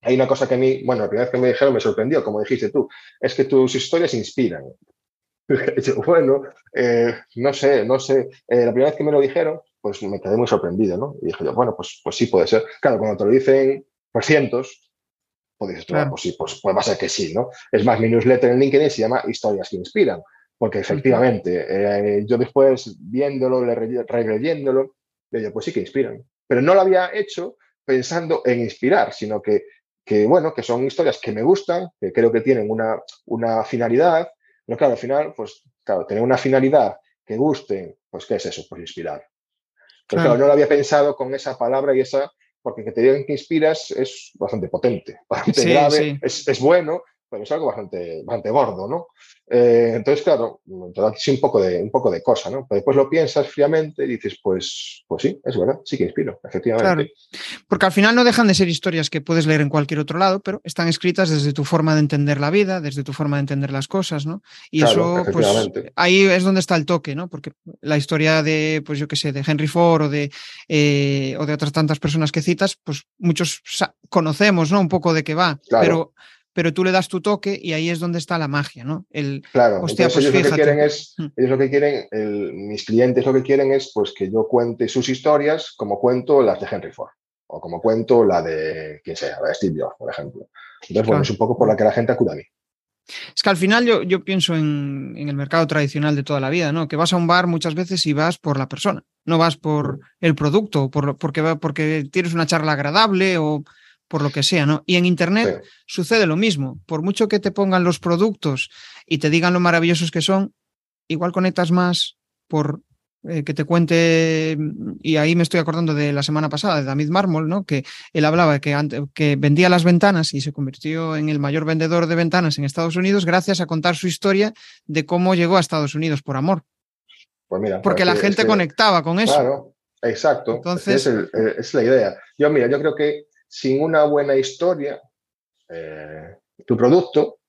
hay una cosa que a mí, bueno, la primera vez que me dijeron me sorprendió, como dijiste tú, es que tus historias inspiran. bueno, eh, no sé, no sé. Eh, la primera vez que me lo dijeron, pues me quedé muy sorprendido, ¿no? Y dije yo, bueno, pues, pues sí puede ser. Claro, cuando te lo dicen por cientos, pues dices, pues sí, pues, pues, va a ser que sí, ¿no? Es más, mi newsletter en LinkedIn se llama Historias que Inspiran, porque efectivamente, eh, yo después viéndolo, releyéndolo, digo, pues sí que inspiran. Pero no lo había hecho pensando en inspirar, sino que, que, bueno, que son historias que me gustan, que creo que tienen una, una finalidad, pero claro, al final, pues claro, tener una finalidad que guste, pues ¿qué es eso? Pues inspirar. Pero claro. no lo había pensado con esa palabra y esa, porque que te digan que inspiras es bastante potente, bastante grave, Es, es, bueno, pero es algo bastante, bastante gordo, ¿no? Eh, entonces, claro, sí un poco de, un poco de cosa, ¿no? Pero después lo piensas fríamente y dices, pues, pues sí, es verdad, sí que inspiro, efectivamente. Porque al final no dejan de ser historias que puedes leer en cualquier otro lado, pero están escritas desde tu forma de entender la vida, desde tu forma de entender las cosas, ¿no? Y eso, pues, ahí es donde está el toque, ¿no? Porque la historia de, pues yo qué sé, de Henry Ford o de, eh, o de otras tantas personas que citas, pues muchos conocemos, ¿no? Un poco de qué va, pero pero tú le das tu toque y ahí es donde está la magia, ¿no? El, claro, pues ellos lo que quieren es, mm. ellos lo que quieren, mis clientes lo que quieren es pues que yo cuente sus historias como cuento las de Henry Ford o como cuento la de quien sea, la de Steve Jobs, por ejemplo. Entonces, bueno, es un poco por la que la gente acude a mí. Es que al final yo, yo pienso en, el mercado tradicional de toda la vida, ¿no? Que vas a un bar muchas veces y vas por la persona, no vas por mm. el producto, por, porque, porque tienes una charla agradable o por lo que sea, ¿no? Y en Internet sucede lo mismo. Por mucho que te pongan los productos y te digan lo maravillosos que son, igual conectas más por eh, que te cuente, y ahí me estoy acordando de la semana pasada, de David Mármol, ¿no? Que él hablaba de que, que vendía las ventanas y se convirtió en el mayor vendedor de ventanas en Estados Unidos gracias a contar su historia de cómo llegó a Estados Unidos por amor. Pues mira, Porque la gente conectaba con eso. Claro, exacto. Entonces, es, es la idea. Yo, mira, yo creo que sin una buena historia, eh, tu producto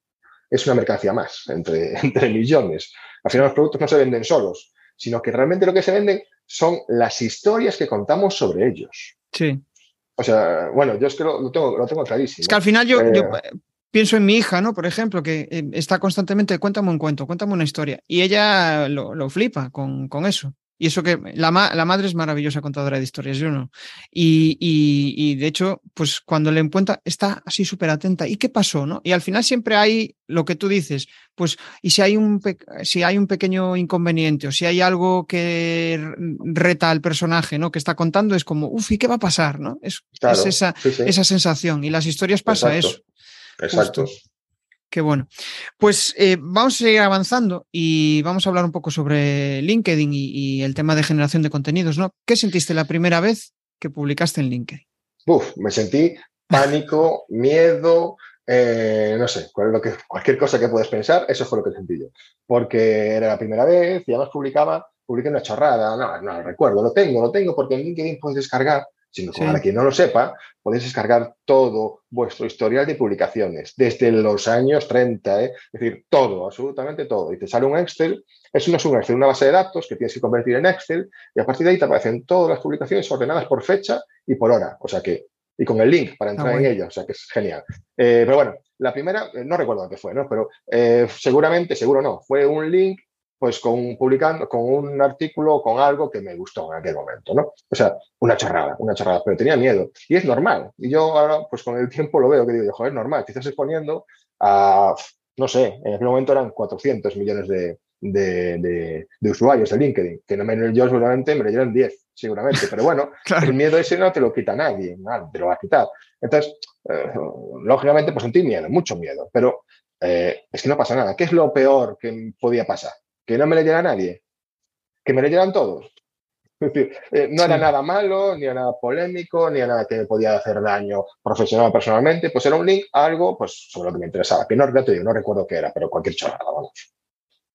es una mercancía más entre, entre millones. Al final los productos no se venden solos, sino que realmente lo que se venden son las historias que contamos sobre ellos. Sí. O sea, bueno, yo es que lo, tengo, lo tengo, clarísimo. Es que al final yo, eh, pienso en mi hija, ¿no? Por ejemplo, que eh, está constantemente, cuéntame un cuento, cuéntame una historia. Y ella lo, lo flipa con, con, eso. Y eso que la, la, madre es maravillosa contadora de historias, yo no. Y, y, de hecho, pues cuando le encuentra, está así súper atenta. ¿Y qué pasó? ¿no? Y al final siempre hay lo que tú dices, pues, y si hay un, si hay un pequeño inconveniente o si hay algo que reta al personaje, ¿no? Que está contando, es como, uff, ¿y qué va a pasar? ¿no? Es, esa, esa sensación. Y las historias pasa eso. Exacto. Qué bueno. Pues eh, vamos a seguir avanzando y vamos a hablar un poco sobre LinkedIn y, el tema de generación de contenidos, ¿no? ¿Qué sentiste la primera vez que publicaste en LinkedIn? Uf, me sentí pánico, miedo, eh, no sé, cualquier cosa que puedes pensar, eso fue lo que sentí yo. Porque era la primera vez y además publicaba, publiqué una chorrada, no, no recuerdo, lo tengo, lo tengo porque en LinkedIn puedes descargar sino para quien no lo sepa, podéis descargar todo vuestro historial de publicaciones, desde los años 30, ¿eh? es decir, todo, absolutamente todo. Y te sale un Excel, eso no es un Excel, una base de datos que tienes que convertir en Excel, y a partir de ahí te aparecen todas las publicaciones ordenadas por fecha y por hora, o sea que, y con el link para entrar en ella, o sea que es genial. Eh, pero bueno, la primera, eh, no recuerdo qué fue, ¿no? Pero seguramente, seguro no, fue un link pues con publicando, con un artículo, con algo que me gustó en aquel momento, ¿no? O sea, una charrada, una charrada, pero tenía miedo. Y es normal. Y yo ahora, pues con el tiempo lo veo, que digo, joder, es normal, te estás exponiendo a, no sé, en aquel momento eran 400 millones de, de, de, usuarios de LinkedIn, que no me yo seguramente me leyeron 10, seguramente, pero bueno, el miedo ese no te lo quita nadie, nada, te lo va a quitar. Entonces, eh, lógicamente, pues sentí miedo, mucho miedo, pero eh, es que no pasa nada. ¿Qué es lo peor que podía pasar? Que no me leyera nadie, que me leyeran todos. Es decir, eh, no era nada malo, ni era nada polémico, ni era nada que me podía hacer daño profesional o personalmente, pues era un link a algo pues, sobre lo que me interesaba, que no, no recuerdo qué era, pero cualquier chorrada, vamos.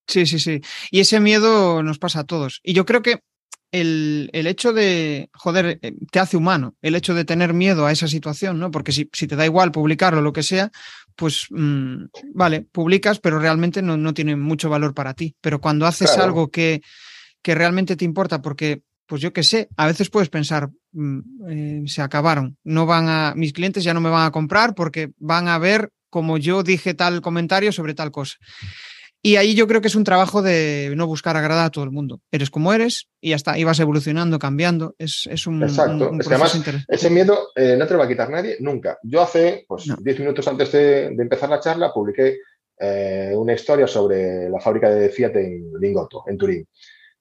Sí, sí, sí. Y ese miedo nos pasa a todos. Y yo creo que el, hecho de, joder, eh, te hace humano, el hecho de tener miedo a esa situación, ¿no? Porque si, te da igual publicarlo o lo que sea, pues mm, vale, publicas, pero realmente no, no, tiene mucho valor para ti. Pero cuando haces algo que, que realmente te importa, porque, pues yo qué sé, a veces puedes pensar, mm, eh, se acabaron, no van a, mis clientes ya no me van a comprar porque van a ver como yo dije tal comentario sobre tal cosa. Y ahí yo creo que es un trabajo de no buscar agradar a todo el mundo. Eres como eres y ya está, y vas evolucionando, cambiando. Es, es un, Exacto. es que además, ese miedo eh, no te lo va a quitar nadie nunca. Yo hace pues, 10 minutos antes de, empezar la charla publiqué eh, una historia sobre la fábrica de Fiat en Lingotto, en Turín,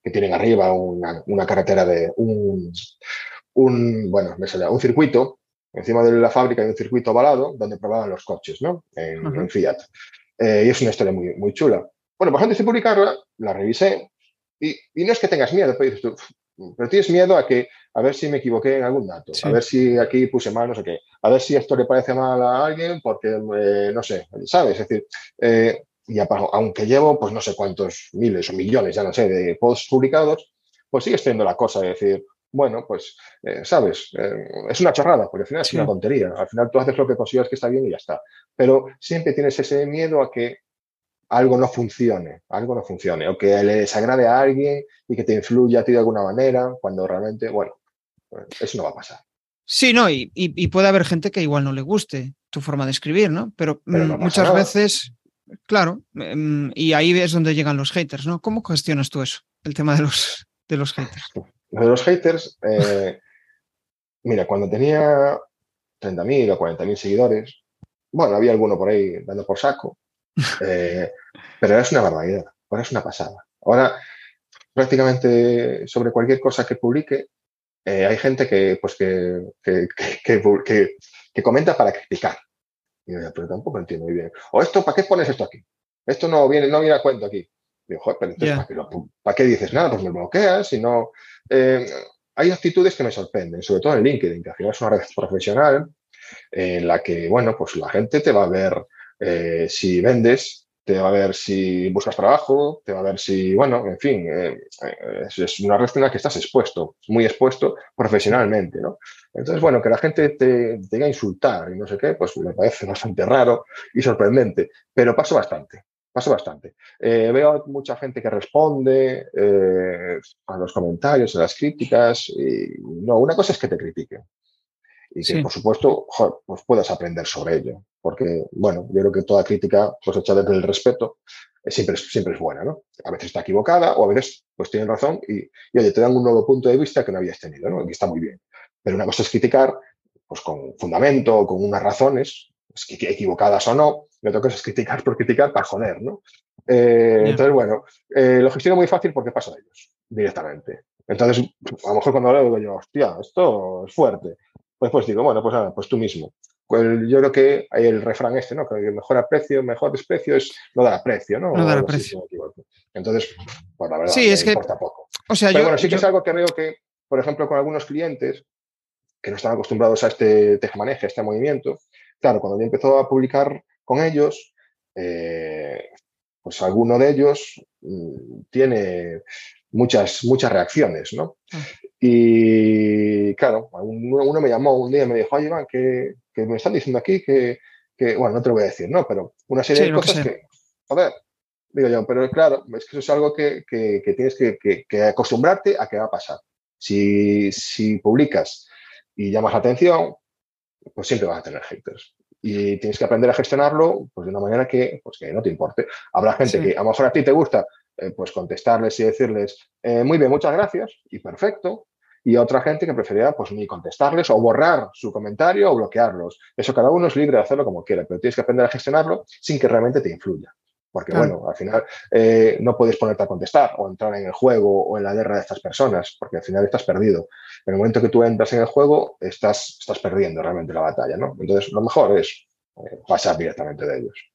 que tienen arriba una, carretera de un, un bueno, me un circuito. Encima de la fábrica hay un circuito ovalado donde probaban los coches, ¿no? En, Fiat. Eh, y es una historia muy, muy chula. Bueno, pues antes de publicarla, la revisé y, no es que tengas miedo, pero dices tú, pero tienes miedo a que, a ver si me equivoqué en algún dato, a ver si aquí puse mal, no sé qué, a ver si esto le parece mal a alguien porque, eh, no sé, ¿sabes? Es decir, eh, y aunque llevo, pues no sé cuántos miles o millones, ya no sé, de posts publicados, pues sigues teniendo la cosa de decir, bueno, pues, eh, ¿sabes? es una chorrada, porque al final es una tontería. Al final tú haces lo que consideras que está bien y ya está. Pero siempre tienes ese miedo a que algo no funcione, algo no funcione, o que le desagrade a alguien y que te influya a ti de alguna manera, cuando realmente, bueno, eso no va a pasar. Sí, no, y, puede haber gente que igual no le guste tu forma de escribir, ¿no? Pero, mm, muchas veces, claro, mm, y ahí es donde llegan los haters, ¿no? ¿Cómo gestionas tú eso, el tema de los, de los haters? de los haters, eh, mira, cuando tenía 30.000 o 40.000 seguidores, bueno, había alguno por ahí dando por saco, eh, pero es una barbaridad, ahora es una pasada. Ahora, prácticamente sobre cualquier cosa que publique, eh, hay gente que, pues que, que, comenta para criticar. Y yo, pero tampoco entiendo muy bien. O esto, ¿para qué pones esto aquí? Esto no viene, no viene a cuento aquí. Digo, joder, pero entonces, ¿para, qué, dices nada? Pues me bloqueas y no. Eh, hay actitudes que me sorprenden, sobre todo en LinkedIn, que al final es una red profesional en la que, bueno, pues la gente te va a ver eh, si vendes, te va a ver si buscas trabajo, te va a ver si, bueno, en fin, eh, es, una red en la que estás expuesto, muy expuesto profesionalmente, ¿no? Entonces, bueno, que la gente te, diga insultar y no sé qué, pues me parece bastante raro y sorprendente, pero paso bastante. Paso bastante. Eh, veo mucha gente que responde a los comentarios, a las críticas. Y no, una cosa es que te critiquen y que, por supuesto, pues puedas aprender sobre ello. Porque, bueno, yo creo que toda crítica, pues hecha desde el respeto, siempre, es, siempre es buena, ¿no? A veces está equivocada o a veces, pues tienen razón y, y oye, te dan un nuevo punto de vista que no habías tenido, ¿no? Y está muy bien. Pero una cosa es criticar, pues con fundamento, con unas razones, pues, equivocadas o no, lo que toca es criticar por criticar para joder, ¿no? Eh, entonces, bueno, eh, lo gestiono muy fácil porque paso de ellos directamente. Entonces, a lo mejor cuando lo digo yo, hostia, esto es fuerte. Pues, pues digo, bueno, pues nada, pues tú mismo. Pues yo creo que hay el refrán este, ¿no? Que mejor aprecio, mejor desprecio es no dar aprecio, ¿no? No dar aprecio. Entonces, pues la verdad, sí, es que, importa poco. O sea, Pero bueno, sí que es algo que veo que, por ejemplo, con algunos clientes que no están acostumbrados a este tejemaneje, a este movimiento, claro, cuando yo empezó a publicar con ellos, eh, pues alguno de ellos mm, tiene muchas, muchas reacciones, ¿no? Ah. Y claro, uno, me llamó un día y me dijo, oye, Iván, que, me están diciendo aquí que, bueno, no te lo voy a decir, ¿no? Pero una serie de cosas que, a ver, digo yo, pero claro, es que eso es algo que, tienes que, acostumbrarte a que va a pasar. Si, si publicas y llamas la atención, pues siempre vas a tener haters y tienes que aprender a gestionarlo pues, de una manera que, pues, que no te importe. Habrá gente que a lo mejor a ti te gusta eh, pues contestarles y decirles, eh, muy bien, muchas gracias y perfecto. Y otra gente que preferiría pues ni contestarles o borrar su comentario o bloquearlos. Eso cada uno es libre de hacerlo como quiera, pero tienes que aprender a gestionarlo sin que realmente te influya. Porque, bueno, al final eh, no puedes ponerte a contestar o entrar en el juego o en la guerra de estas personas, porque al final estás perdido. En el momento que tú entras en el juego, estás, estás perdiendo realmente la batalla, ¿no? Entonces, lo mejor es eh, pasar directamente de ellos.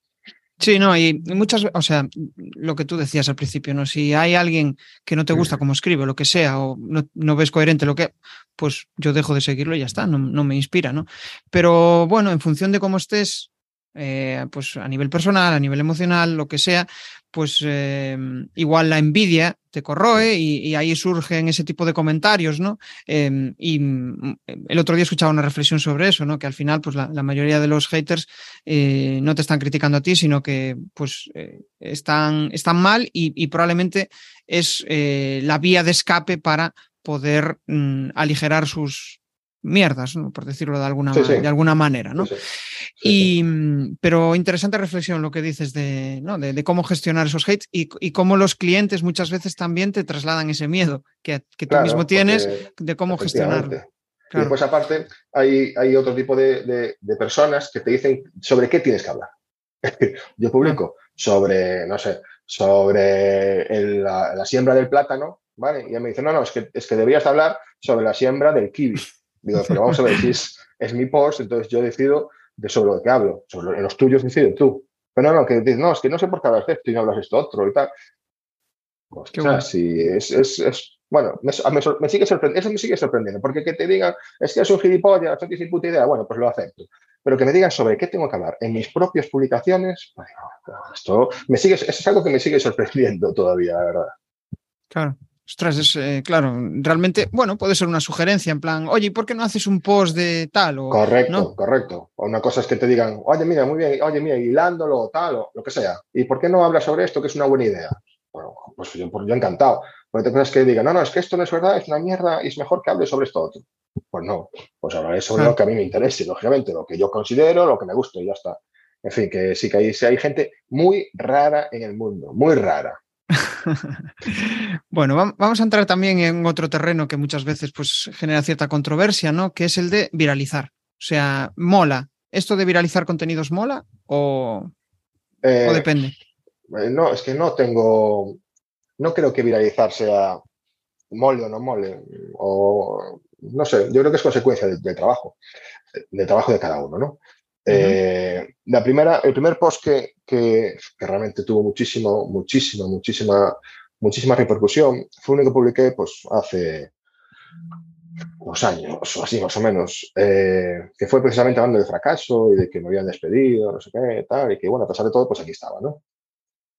Sí, no, y muchas, o sea, lo que tú decías al principio, ¿no? Si hay alguien que no te gusta como escribe, lo que sea, o no, ves coherente lo que, pues yo dejo de seguirlo y ya está, no, no me inspira, ¿no? Pero bueno, en función de cómo estés, eh, pues a nivel personal, a nivel emocional, lo que sea, pues em, igual la envidia te corroe y, ahí surgen ese tipo de comentarios, ¿no? Em, y mm, el otro día escuchaba una reflexión sobre eso, ¿no? Que al final, pues la, mayoría de los haters eh, no te están criticando a ti, sino que pues eh, están, están mal y, probablemente es eh, la vía de escape para poder mm, aligerar sus, mierdas, por decirlo de alguna, De alguna manera, ¿no? y, mm, pero interesante reflexión lo que dices de, ¿no? de, cómo gestionar esos hates y, cómo los clientes muchas veces también te trasladan ese miedo que, tú mismo tienes de cómo gestionarlo. Y después, aparte, hay, hay otro tipo de, personas que te dicen sobre qué tienes que hablar. Yo publico sobre, no sé, sobre la, siembra del plátano, ¿vale? Y me dicen, no, no, es que, es que deberías hablar sobre la siembra del kiwi. Digo, pero vamos a ver, si es, mi post, entonces yo decido de sobre lo que hablo. Sobre, en los tuyos decides tú. Pero no, no, que dices, no, es que no sé por qué hablas de esto y no hablas esto otro y tal. Pues, o sea, sí, es, es, es bueno, me, me, sigue sorprendiendo, eso me sigue sorprendiendo, porque que te digan, es que es un gilipollas, no tienes ni puta idea, bueno, pues lo acepto. Pero que me digan sobre qué tengo que hablar en mis propias publicaciones, esto me sigue, es algo que me sigue sorprendiendo todavía, la verdad. Claro. Ostras, es eh, claro, realmente, bueno, puede ser una sugerencia en plan, oye, ¿por qué no haces un post de tal? O, correcto, correcto. O una cosa es que te digan, oye, mira, muy bien, oye, mira, hilándolo o tal, o lo que sea. ¿Y por qué no hablas sobre esto, que es una buena idea? Bueno, pues yo, pues yo encantado. Porque te cosas que digan, no, no, es que esto no es verdad, es una mierda y es mejor que hable sobre esto otro. Pues no, pues hablaré sobre lo que a mí me interese, lógicamente, lo que yo considero, lo que me guste y ya está. En fin, que sí que hay, hay gente muy rara en el mundo, muy rara. bueno, vamos a entrar también en otro terreno que muchas veces pues, genera cierta controversia, ¿no? Que es el de viralizar. O sea, mola. ¿Esto de viralizar contenidos mola o, eh, depende? Eh, no, es que no tengo. No creo que viralizar sea mole o no mole. O no sé, yo creo que es consecuencia del trabajo, del trabajo de cada uno, ¿no? Eh, la primera, el primer post que, que, realmente tuvo muchísimo, muchísima, muchísima, muchísima repercusión fue uno que publiqué pues, hace unos años, o así más o menos, eh, que fue precisamente hablando de fracaso y de que me habían despedido, no sé qué, tal, y que bueno, a pesar de todo, pues aquí estaba, ¿no?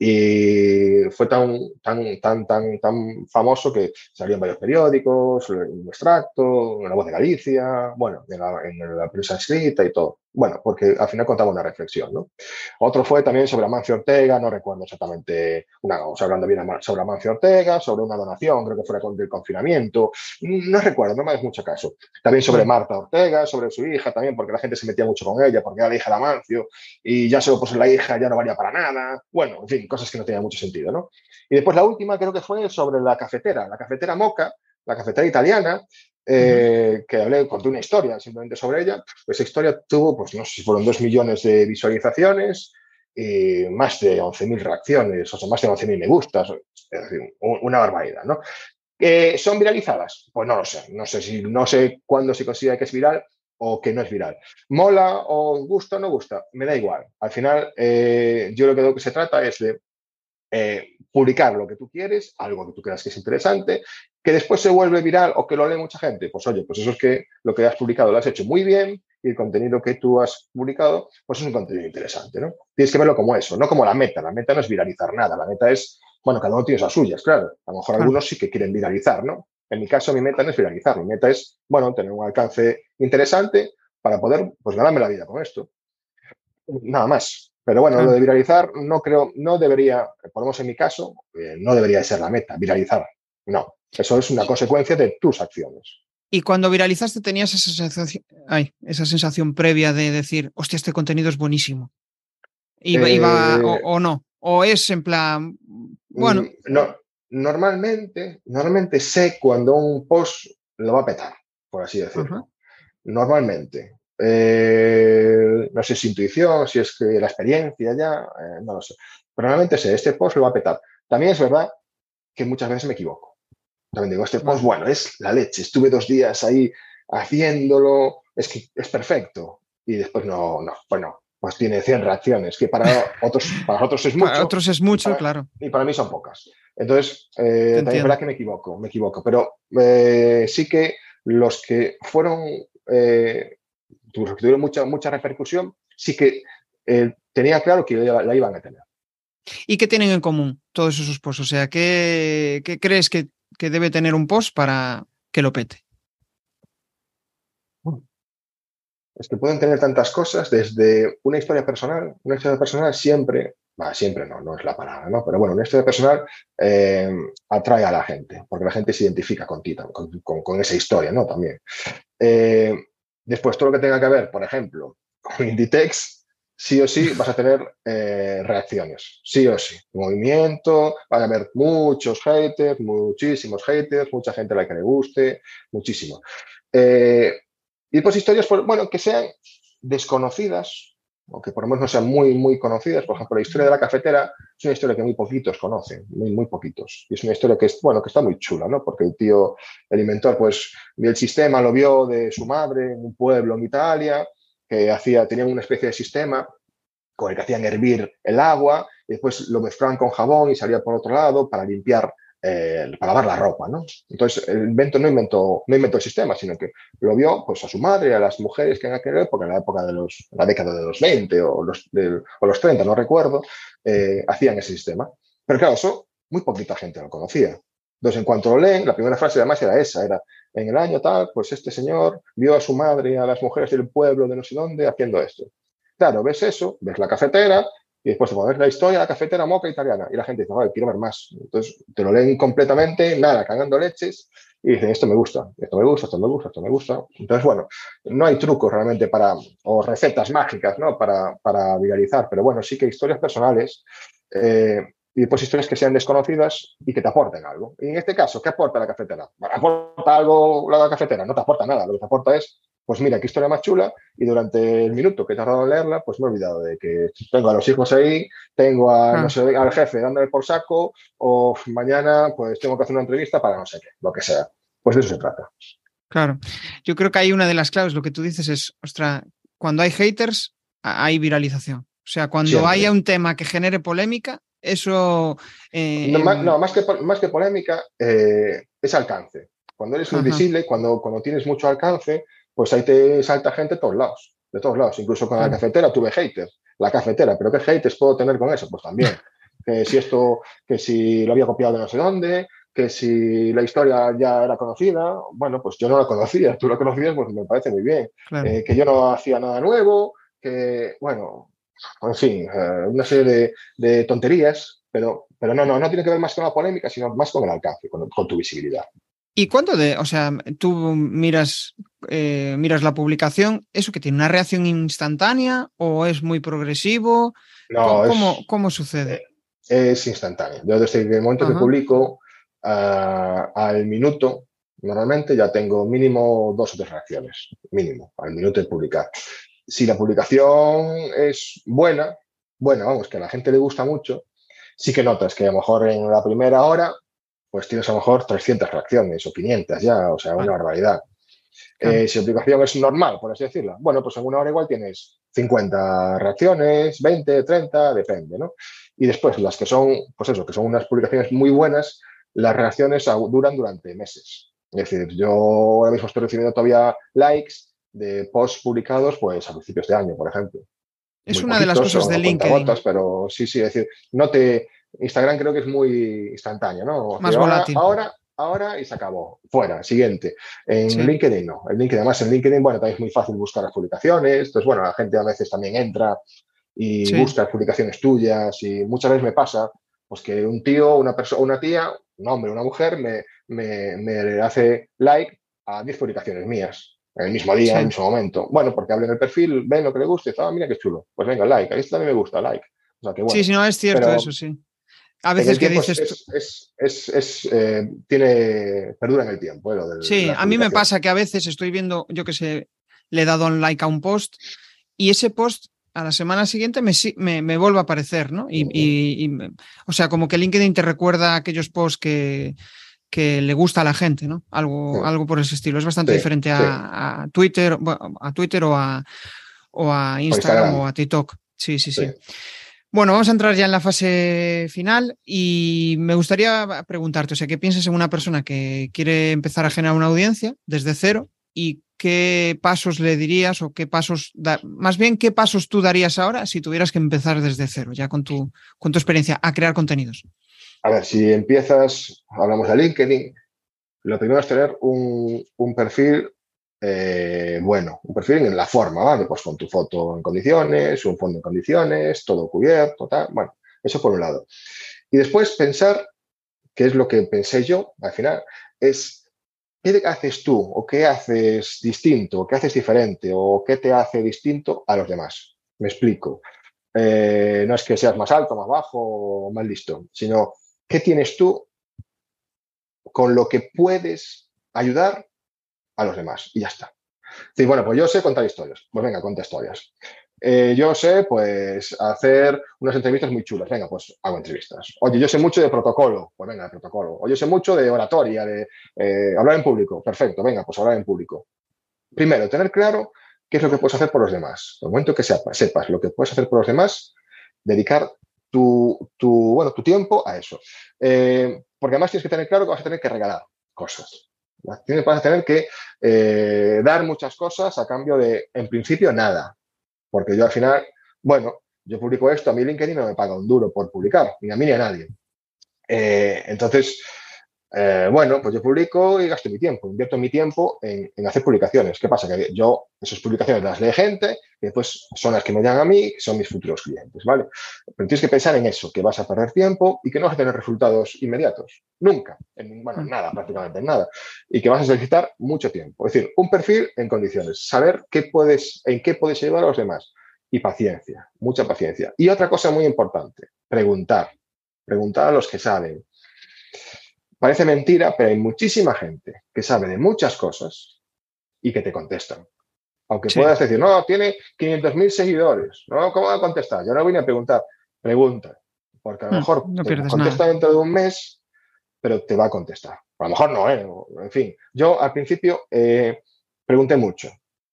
Y fue tan, tan, tan, tan, tan famoso que salió en varios periódicos, un extracto, en La Voz de Galicia, bueno, en en la prensa escrita y todo. Bueno, porque al final contaba una reflexión, ¿no? Otro fue también sobre Amancio Ortega, no recuerdo exactamente, una, o sea, hablando bien sobre Amancio Ortega, sobre una donación, creo que fuera con el confinamiento, no recuerdo, no me hagas mucho caso. También sobre Marta Ortega, sobre su hija también, porque la gente se metía mucho con ella, porque era la hija de Amancio, y ya solo por la hija ya no valía para nada. Bueno, en fin, cosas que no tenían mucho sentido, ¿no? Y después la última creo que fue sobre la cafetera, la cafetera Moca, la cafetera italiana, eh, que hablé, conté una historia simplemente sobre ella. Pues esa historia tuvo, pues no sé si fueron dos millones de visualizaciones y más de 11.000 reacciones, o sea, más de 11.000 me gustas, es decir, una barbaridad, ¿no? ¿Son viralizadas? Pues no lo sé, no sé si no sé cuándo se considera que es viral o que no es viral. ¿Mola o gusta o no gusta? Me da igual. Al final, eh, yo lo que, lo que se trata es de eh, publicar lo que tú quieres, algo que tú creas que es interesante, que después se vuelve viral o que lo lee mucha gente. Pues oye, pues eso es que lo que has publicado lo has hecho muy bien y el contenido que tú has publicado, pues es un contenido interesante, ¿no? Tienes que verlo como eso, no como la meta. La meta no es viralizar nada, la meta es, bueno, cada uno tiene las suyas, claro. A lo mejor algunos sí que quieren viralizar, ¿no? En mi caso, mi meta no es viralizar, mi meta es, bueno, tener un alcance interesante para poder, pues, ganarme la vida con esto. Nada más. Pero bueno, lo de viralizar no creo, no debería, ponemos en mi caso, eh, no debería ser la meta, viralizar. No, eso es una consecuencia de tus acciones. Y cuando viralizaste tenías esa sensación, ay, esa sensación previa de decir, hostia, este contenido es buenísimo. Iba, eh, o, no, o es en plan, bueno. Mm, no, normalmente, normalmente sé cuando un post lo va a petar, por así decirlo. Normalmente. Eh, no sé si intuición, si es que la experiencia ya, eh, no lo sé. Pero realmente sé, este post lo va a petar. También es verdad que muchas veces me equivoco. También digo, este post, bueno, es la leche. Estuve dos días ahí haciéndolo, es que es perfecto. Y después no, no, bueno, pues tiene 100 reacciones, que para otros, para otros es mucho. Para otros es mucho, claro. Y para mí son pocas. Entonces, eh, también es verdad que me equivoco, me equivoco. Pero sí que los que fueron tuvieron mucha, mucha repercusión, sí que eh, tenía claro que la, iban a tener. ¿Y qué tienen en común todos esos posts? O sea, ¿qué, crees que, debe tener un post para que lo pete? Es que pueden tener tantas cosas, desde una historia personal, una historia personal siempre, siempre no, no es la palabra, ¿no? Pero bueno, una historia personal eh, atrae a la gente, porque la gente se identifica con ti, con, esa historia, ¿no? También. Eh, después, todo lo que tenga que ver, por ejemplo, con Inditex, sí o sí vas a tener eh, reacciones, sí o sí. Movimiento, van a haber muchos haters, muchísimos haters, mucha gente a la que le guste, muchísimo. Y pues historias, bueno, que sean desconocidas, o que por lo menos no sean muy, muy conocidas. Por ejemplo, la historia de la cafetera es una historia que muy poquitos conocen, muy, muy poquitos. Y es una historia que, es, bueno, que está muy chula, ¿no? Porque el tío, el inventor, pues vio el sistema, lo vio de su madre en un pueblo en Italia, que hacía, tenían una especie de sistema con el que hacían hervir el agua, y después lo mezclaban con jabón y salía por otro lado para limpiar eh, para lavar la ropa, ¿no? Entonces, el invento no inventó, no inventó el sistema, sino que lo vio pues, a su madre, a las mujeres que en aquella época, en la época de los, la década de los 20 o los, o los 30, no recuerdo, eh, hacían ese sistema. Pero claro, eso muy poquita gente lo conocía. Entonces, en cuanto lo leen, la primera frase además era esa, era, en el año tal, pues este señor vio a su madre a las mujeres del pueblo de no sé dónde haciendo esto. Claro, ves eso, ves la cafetera, y después te pones la historia de la cafetera moca italiana y la gente dice, quiero ver más. Entonces te lo leen completamente, nada, cagando leches y dicen, esto me gusta, esto me gusta, esto me gusta, esto me gusta. Entonces, bueno, no hay trucos realmente para, o recetas mágicas, ¿no? Para, para viralizar, pero bueno, sí que historias personales eh, y después historias que sean desconocidas y que te aporten algo. Y en este caso, ¿qué aporta la cafetera? ¿Aporta algo la cafetera? No te aporta nada, lo que te aporta es pues mira, qué historia más chula y durante el minuto que he tardado en leerla, pues me he olvidado de que tengo a los hijos ahí, tengo a, no sé, al jefe dándole por saco o mañana pues tengo que hacer una entrevista para no sé qué, lo que sea. Pues de eso se trata. Claro, yo creo que hay una de las claves, lo que tú dices es, ostra, cuando hay haters, hay viralización. O sea, cuando haya un tema que genere polémica, eso... Eh, no, más, que, más que polémica, eh, es alcance. Cuando eres invisible, cuando, cuando tienes mucho alcance, pues ahí te salta gente de todos lados, de todos lados. Incluso con la cafetera tuve haters, la cafetera, pero ¿qué haters puedo tener con eso? Pues también. Que si esto, que si lo había copiado de no sé dónde, que si la historia ya era conocida, bueno, pues yo no la conocía, tú la conocías, pues me parece muy bien. Eh, que yo no hacía nada nuevo, que, bueno, en fin, eh, una serie de, tonterías, pero, pero no, no, no tiene que ver más con la polémica, sino más con el alcance, con tu visibilidad. ¿Y cuánto de, o sea, tú miras, eh, miras la publicación, eso que tiene una reacción instantánea o es muy progresivo? No, ¿Cómo, cómo sucede? Eh, es instantáneo. Yo desde el momento que publico ah, al minuto, normalmente ya tengo mínimo dos o tres reacciones, mínimo, al minuto de publicar. Si la publicación es buena, bueno, vamos, que a la gente le gusta mucho, sí que notas que a lo mejor en la primera hora pues tienes a lo mejor 300 reacciones o 500 ya, o sea, una barbaridad. Eh, si la aplicación es normal, por así decirlo, bueno, pues en una hora igual tienes 50 reacciones, 20, 30, depende, ¿no? Y después las que son, pues eso, que son unas publicaciones muy buenas, las reacciones duran durante meses. Es decir, yo ahora mismo estoy recibiendo todavía likes de posts publicados pues a principios de año, por ejemplo. Es una de las cosas de LinkedIn. pero sí, sí, es decir, no te, Instagram creo que es muy instantáneo, ¿no? Más volátil. Ahora, ahora y se acabó. Fuera, siguiente. En LinkedIn no. En LinkedIn, además en LinkedIn, bueno, también es muy fácil buscar las publicaciones. Entonces, bueno, la gente a veces también entra y busca publicaciones tuyas y muchas veces me pasa pues que un tío, una persona, una tía, un hombre, una mujer me, me, hace like a 10 publicaciones mías en el mismo día, en el mismo momento. Bueno, porque hablen el perfil, ven lo que le gusta y dice, ah, mira qué chulo. Pues venga, like. A esto también me gusta, like. sí, sí, no, es cierto, eso sí. A veces que dices. Es, eh, tiene. perdura en el tiempo. Eh, sí, a mí me pasa que a veces estoy viendo, yo que sé, le he dado un like a un post y ese post a la semana siguiente me, me, me vuelve a aparecer, ¿no? Y, o sea, como que LinkedIn te recuerda aquellos posts que, que le gusta a la gente, ¿no? Algo, algo por ese estilo. Es bastante diferente a, Twitter, a Twitter o a, o a Instagram, o a TikTok. sí, sí. sí. Bueno, vamos a entrar ya en la fase final y me gustaría preguntarte, o sea, ¿qué piensas en una persona que quiere empezar a generar una audiencia desde cero y ¿qué pasos le dirías o qué pasos, más bien, qué pasos tú darías ahora si tuvieras que empezar desde cero, ya con tu, con tu experiencia, a crear contenidos? A ver, si empiezas, hablamos de LinkedIn, lo primero es tener un, perfil eh, bueno, un perfil en la forma, ¿vale? Pues con tu foto en condiciones, un fondo en condiciones, todo cubierto, tal. Bueno, eso por un lado. Y después pensar, qué es lo que pensé yo al final, es qué haces tú o qué haces distinto, o qué haces diferente o qué te hace distinto a los demás. Me explico. Eh, no es que seas más alto, más bajo o más listo, sino qué tienes tú con lo que puedes ayudar a los demás y ya está. Sí, bueno, pues yo sé contar historias. Pues venga, cuenta historias. Eh, yo sé, pues, hacer unas entrevistas muy chulas. Venga, pues hago entrevistas. Oye, yo sé mucho de protocolo. Pues venga, de protocolo. Oye, yo sé mucho de oratoria, de eh, hablar en público. Perfecto, venga, pues hablar en público. Primero, tener claro qué es lo que puedes hacer por los demás. En el momento que sepas lo que puedes hacer por los demás, dedicar tu, tu bueno, tu tiempo a eso. Eh, porque además tienes que tener claro que vas a tener que regalar cosas. Tienes, vas a tener que dar muchas cosas a cambio de, en principio, nada. Porque yo al final, bueno, yo publico esto, a mí LinkedIn no me paga un duro por publicar, ni a mí ni a nadie. Eh, entonces, eh, bueno, pues yo publico y gasto mi tiempo, invierto mi tiempo en, hacer publicaciones. ¿Qué pasa? Que yo esas publicaciones las lee gente y después son las que me llaman a mí, son mis futuros clientes, ¿vale? Pero tienes que pensar en eso, que vas a perder tiempo y que no vas a tener resultados inmediatos. Nunca. En, bueno, en mm. nada, prácticamente en nada. Y que vas a necesitar mucho tiempo. Es decir, un perfil en condiciones. Saber qué puedes, en qué puedes ayudar a los demás. Y paciencia, mucha paciencia. Y otra cosa muy importante, preguntar. Preguntar a los que saben Parece mentira, pero hay muchísima gente que sabe de muchas cosas y que te contestan. Aunque puedas decir, no, tiene 500.000 seguidores, ¿no? ¿Cómo va a contestar? Yo no vine a preguntar, pregunta. Porque a lo mejor te contesta dentro de un mes, pero te va a contestar. A lo mejor no, ¿eh? En fin, yo al principio eh, pregunté mucho.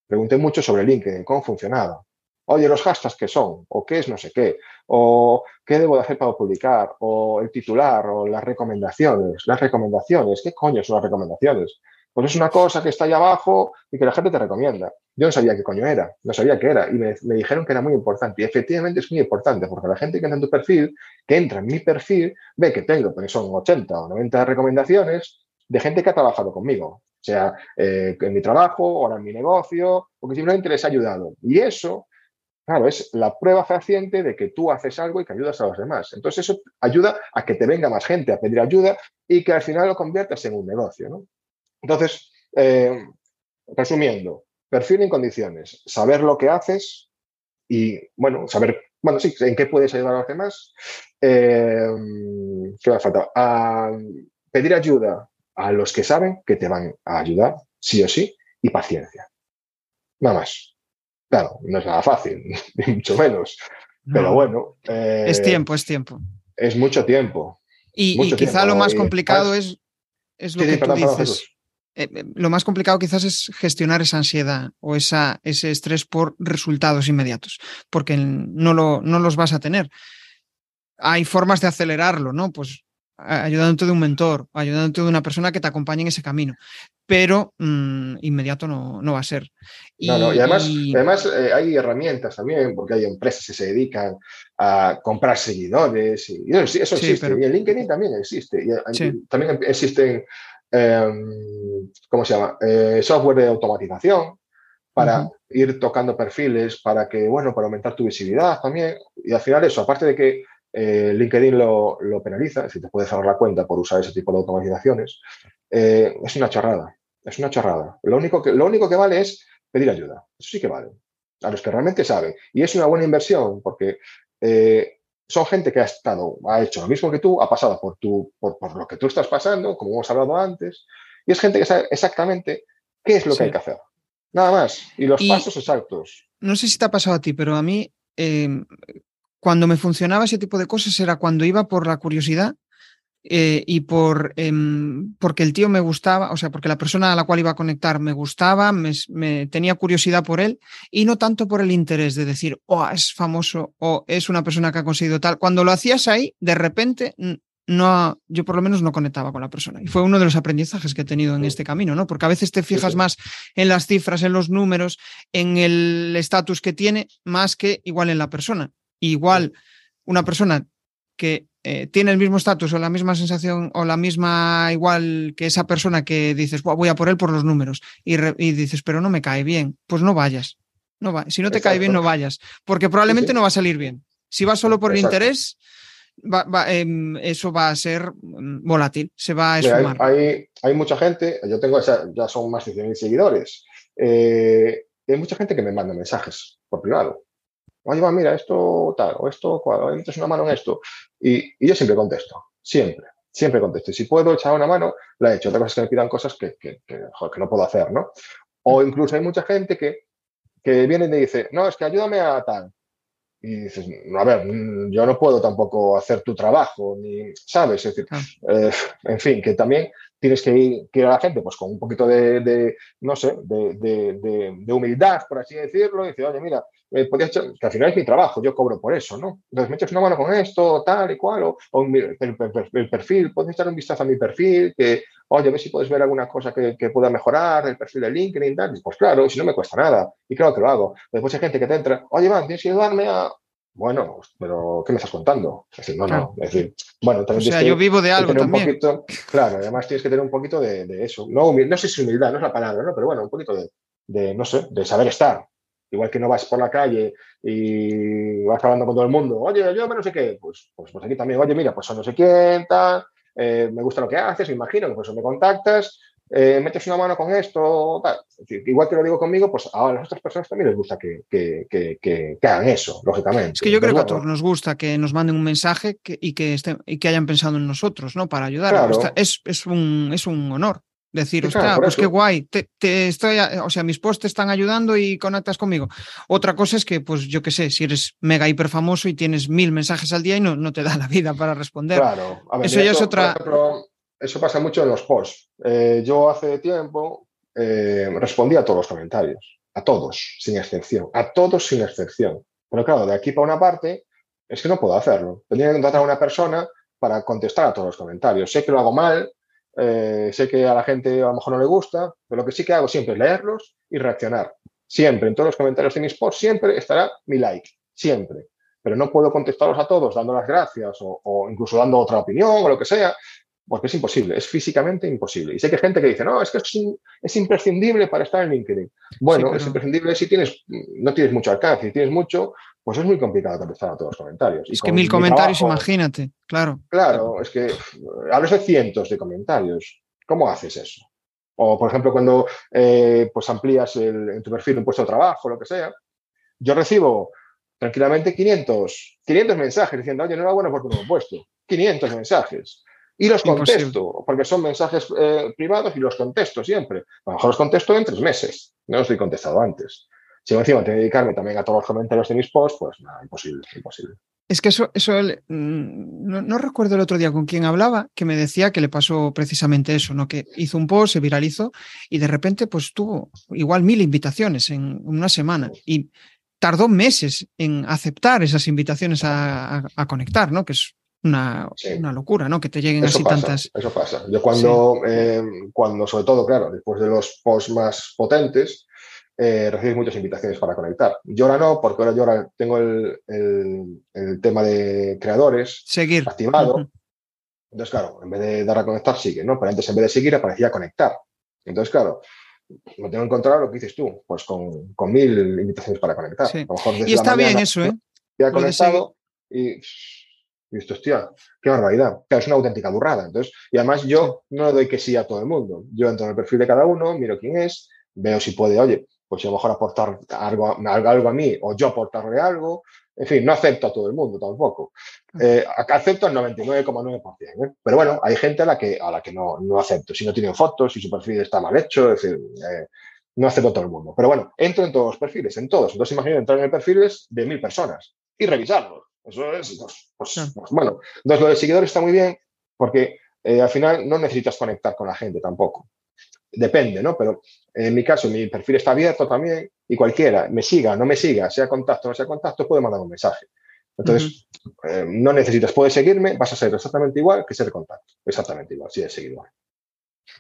Pregunté mucho sobre LinkedIn, cómo funcionaba oye, los hashtags qué son, o qué es no sé qué, o qué debo de hacer para publicar, o el titular, o las recomendaciones. Las recomendaciones, ¿qué coño son las recomendaciones? Pues es una cosa que está ahí abajo y que la gente te recomienda. Yo no sabía qué coño era, no sabía qué era, y me, dijeron que era muy importante. Y efectivamente es muy importante, porque la gente que entra en tu perfil, que entra en mi perfil, ve que tengo, porque son 80 o 90 recomendaciones de gente que ha trabajado conmigo, sea eh, en mi trabajo, ahora en mi negocio, o que simplemente les ha ayudado. Y eso Claro, es la prueba fehaciente de que tú haces algo y que ayudas a los demás. Entonces eso ayuda a que te venga más gente a pedir ayuda y que al final lo conviertas en un negocio. Entonces, eh, resumiendo, perfil en condiciones, saber lo que haces y, bueno, saber, bueno, sí, en qué puedes ayudar a los demás. Eh, ¿Qué me ha faltado? pedir ayuda a los que saben que te van a ayudar, sí o sí, y paciencia. Nada más. Claro, no es nada fácil, ni mucho menos. Pero bueno. es eh, tiempo, es tiempo. Es mucho tiempo. Y, quizá lo más complicado es, es lo que tú dices. Eh, eh, lo más complicado quizás es gestionar esa ansiedad o esa, ese estrés por resultados inmediatos, porque no, lo, no los vas a tener. Hay formas de acelerarlo, ¿no? Pues ayudándote de un mentor, ayudándote de una persona que te acompañe en ese camino. Pero mm, inmediato no, va a ser. Y, no, no, y además, además eh, hay herramientas también, porque hay empresas que se dedican a comprar seguidores. Y, eso, existe. Y en LinkedIn también existe. Y, También existen, em, ¿cómo se llama? Eh, software de automatización para ir tocando perfiles, para que, bueno, para aumentar tu visibilidad también. Y al final eso, aparte de que eh, LinkedIn lo, penaliza, si te puedes cerrar la cuenta por usar ese tipo de automatizaciones. Eh, es una charrada, es una charrada. Lo único, que, lo único que vale es pedir ayuda. Eso sí que vale. A los que realmente saben. Y es una buena inversión porque eh, son gente que ha estado, ha hecho lo mismo que tú, ha pasado por, tu, por, lo que tú estás pasando, como hemos hablado antes, y es gente que sabe exactamente qué es lo que hay que hacer. Nada más. Y los pasos exactos. No sé si te ha pasado a ti, pero a mí cuando me funcionaba ese tipo de cosas era cuando iba por la curiosidad eh, y por em, porque el tío me gustaba, o sea, porque la persona a la cual iba a conectar me gustaba, me, tenía curiosidad por él y no tanto por el interés de decir, oh, es famoso o es una persona que ha conseguido tal. Cuando lo hacías ahí, de repente no, yo por lo menos no conectaba con la persona. Y fue uno de los aprendizajes que he tenido en este camino, ¿no? Porque a veces te fijas más en las cifras, en los números, en el estatus que tiene, más que igual en la persona. Igual una persona que eh, tiene el mismo estatus o la misma sensación o la misma igual que esa persona que dices, voy a por él por los números y, dices, pero no me cae bien, pues no vayas. No va. Si no te cae bien, no vayas, porque probablemente no va a salir bien. Si vas solo por el interés, em, eso va a ser mm, volátil, se va a esfumar. Hay, hay, mucha gente, yo tengo, ya son más de 100.000 seguidores, eh, hay mucha gente que me manda mensajes por privado oye, va, mira, esto tal, o esto cual, o metes una mano en esto. Y, yo siempre contesto, siempre, siempre contesto. Y si puedo echar una mano, la he hecho. Otra cosa es que me pidan cosas que, que, que, no puedo hacer, ¿no? O incluso hay mucha gente que, que viene y me dice, no, es que ayúdame a tal. Y dices, a ver, mm, yo no puedo tampoco hacer tu trabajo, ni, ¿sabes? Es decir, eh, en fin, que también tienes que ir, a la gente pues con un poquito de, no sé, de, humildad, por así decirlo, y decir, oye, mira, eh, que al final es mi trabajo, yo cobro por eso, ¿no? Entonces me echas una mano con esto, tal y cual, o, el, perfil, puedes echar un vistazo a mi perfil, que, oye, a ver si puedes ver alguna cosa que, pueda mejorar, el perfil de LinkedIn, tal, pues claro, si no me cuesta nada, y claro que lo hago. Después hay gente que te entra, oye, Iván, tienes que ayudarme a, bueno, pero ¿qué me estás contando? Es decir, no, no. Es decir, bueno, también o sea, yo vivo de algo también. Un poquito, claro, además tienes que tener un poquito de, eso. No, no sé si humildad, no es la palabra, ¿no? Pero bueno, un poquito de, no sé, de saber estar. Igual que no vas por la calle y vas hablando con todo el mundo, oye, yo no sé qué, pues, pues, pues aquí también, oye, mira, pues son no sé quién, tal, eh, me gusta lo que haces, me imagino que por eso me contactas, eh, metes una mano con esto, igual que lo digo conmigo, pues a las otras personas también les gusta que, que, hagan eso, lógicamente. Es que yo creo que a todos nos gusta que nos manden un mensaje y, que estén, y que hayan pensado en nosotros, ¿no? Para ayudar. Es, es, un, es un honor. Decir, ostras, pues qué guay, te, estoy, o sea, mis posts te están ayudando y conectas conmigo. Otra cosa es que, pues yo qué sé, si eres mega hiper famoso y tienes mil mensajes al día y no, no te da la vida para responder. Claro, eso ya es otra eso pasa mucho en los posts. Eh, yo hace tiempo eh, respondí a todos los comentarios, a todos, sin excepción, a todos sin excepción. Pero claro, de aquí para una parte es que no puedo hacerlo. Tendría que contratar a una persona para contestar a todos los comentarios. Sé que lo hago mal, eh, sé que a la gente a lo mejor no le gusta, pero lo que sí que hago siempre es leerlos y reaccionar. Siempre, en todos los comentarios de mis posts, siempre estará mi like, siempre. Pero no puedo contestarlos a todos dando las gracias o, o incluso dando otra opinión o lo que sea, porque es imposible, es físicamente imposible. Y sé que hay gente que dice, no, es que es, imprescindible para estar en LinkedIn. Bueno, es imprescindible si tienes, no tienes mucho alcance, si tienes mucho, pues es muy complicado contestar a todos los comentarios. Es que mil comentarios, imagínate, claro. Claro, es que hablas de cientos de comentarios. ¿Cómo haces eso? O, por ejemplo, cuando eh, pues amplías en tu perfil un puesto de trabajo, lo que sea, yo recibo tranquilamente 500, 500 mensajes diciendo, oye, enhorabuena por tu nuevo puesto. 500 mensajes. Y los contesto, porque son mensajes eh, privados y los contesto siempre. A lo mejor los contesto en tres meses, no los estoy contestado antes. Si encima tengo que dedicarme también a todos los comentarios de mis posts, pues nada, imposible, imposible. Es que eso, eso mm, no, recuerdo el otro día con quién hablaba, que me decía que le pasó precisamente eso, ¿no? Que hizo un post, se viralizó y de repente pues tuvo igual mil invitaciones en una semana y tardó meses en aceptar esas invitaciones a, a conectar, ¿no? Que es una, una, locura, ¿no? Que te lleguen así tantas. Eso pasa. Yo cuando, eh, cuando, sobre todo, claro, después de los posts más potentes, eh, recibes muchas invitaciones para conectar. Yo ahora no, porque ahora yo ahora tengo el, el, tema de creadores seguir. activado. Entonces, claro, en vez de dar a conectar, sigue, ¿no? Pero antes, en vez de seguir, aparecía conectar. Entonces, claro, me tengo que encontrar lo que dices tú, pues con, con mil invitaciones para conectar. y está bien eso, ¿eh? Ya conectado y y esto, hostia, qué barbaridad. Claro, es una auténtica burrada. Entonces, y además yo no le doy que sí a todo el mundo. Yo entro en el perfil de cada uno, miro quién es, veo si puede, oye, pues a lo mejor aportar algo, algo a mí o yo aportarle algo. En fin, no acepto a todo el mundo tampoco. Eh, acepto el 99,9%. ¿eh? Pero bueno, hay gente a la que, a la que no, no acepto. Si no tienen fotos, si su perfil está mal hecho, es decir, eh, no acepto a todo el mundo. Pero bueno, entro en todos los perfiles, en todos. Entonces imagino entrar en el perfiles de mil personas y revisarlos. Eso es, pues, pues, pues, bueno. Entonces, lo de seguidores está muy bien porque eh, al final no necesitas conectar con la gente tampoco. Depende, ¿no? Pero en mi caso, mi perfil está abierto también y cualquiera, me siga, no me siga, sea contacto o no sea contacto, puede mandar un mensaje. Entonces, eh, no necesitas, puedes seguirme, vas a ser exactamente igual que ser contacto, exactamente igual, si eres seguidor.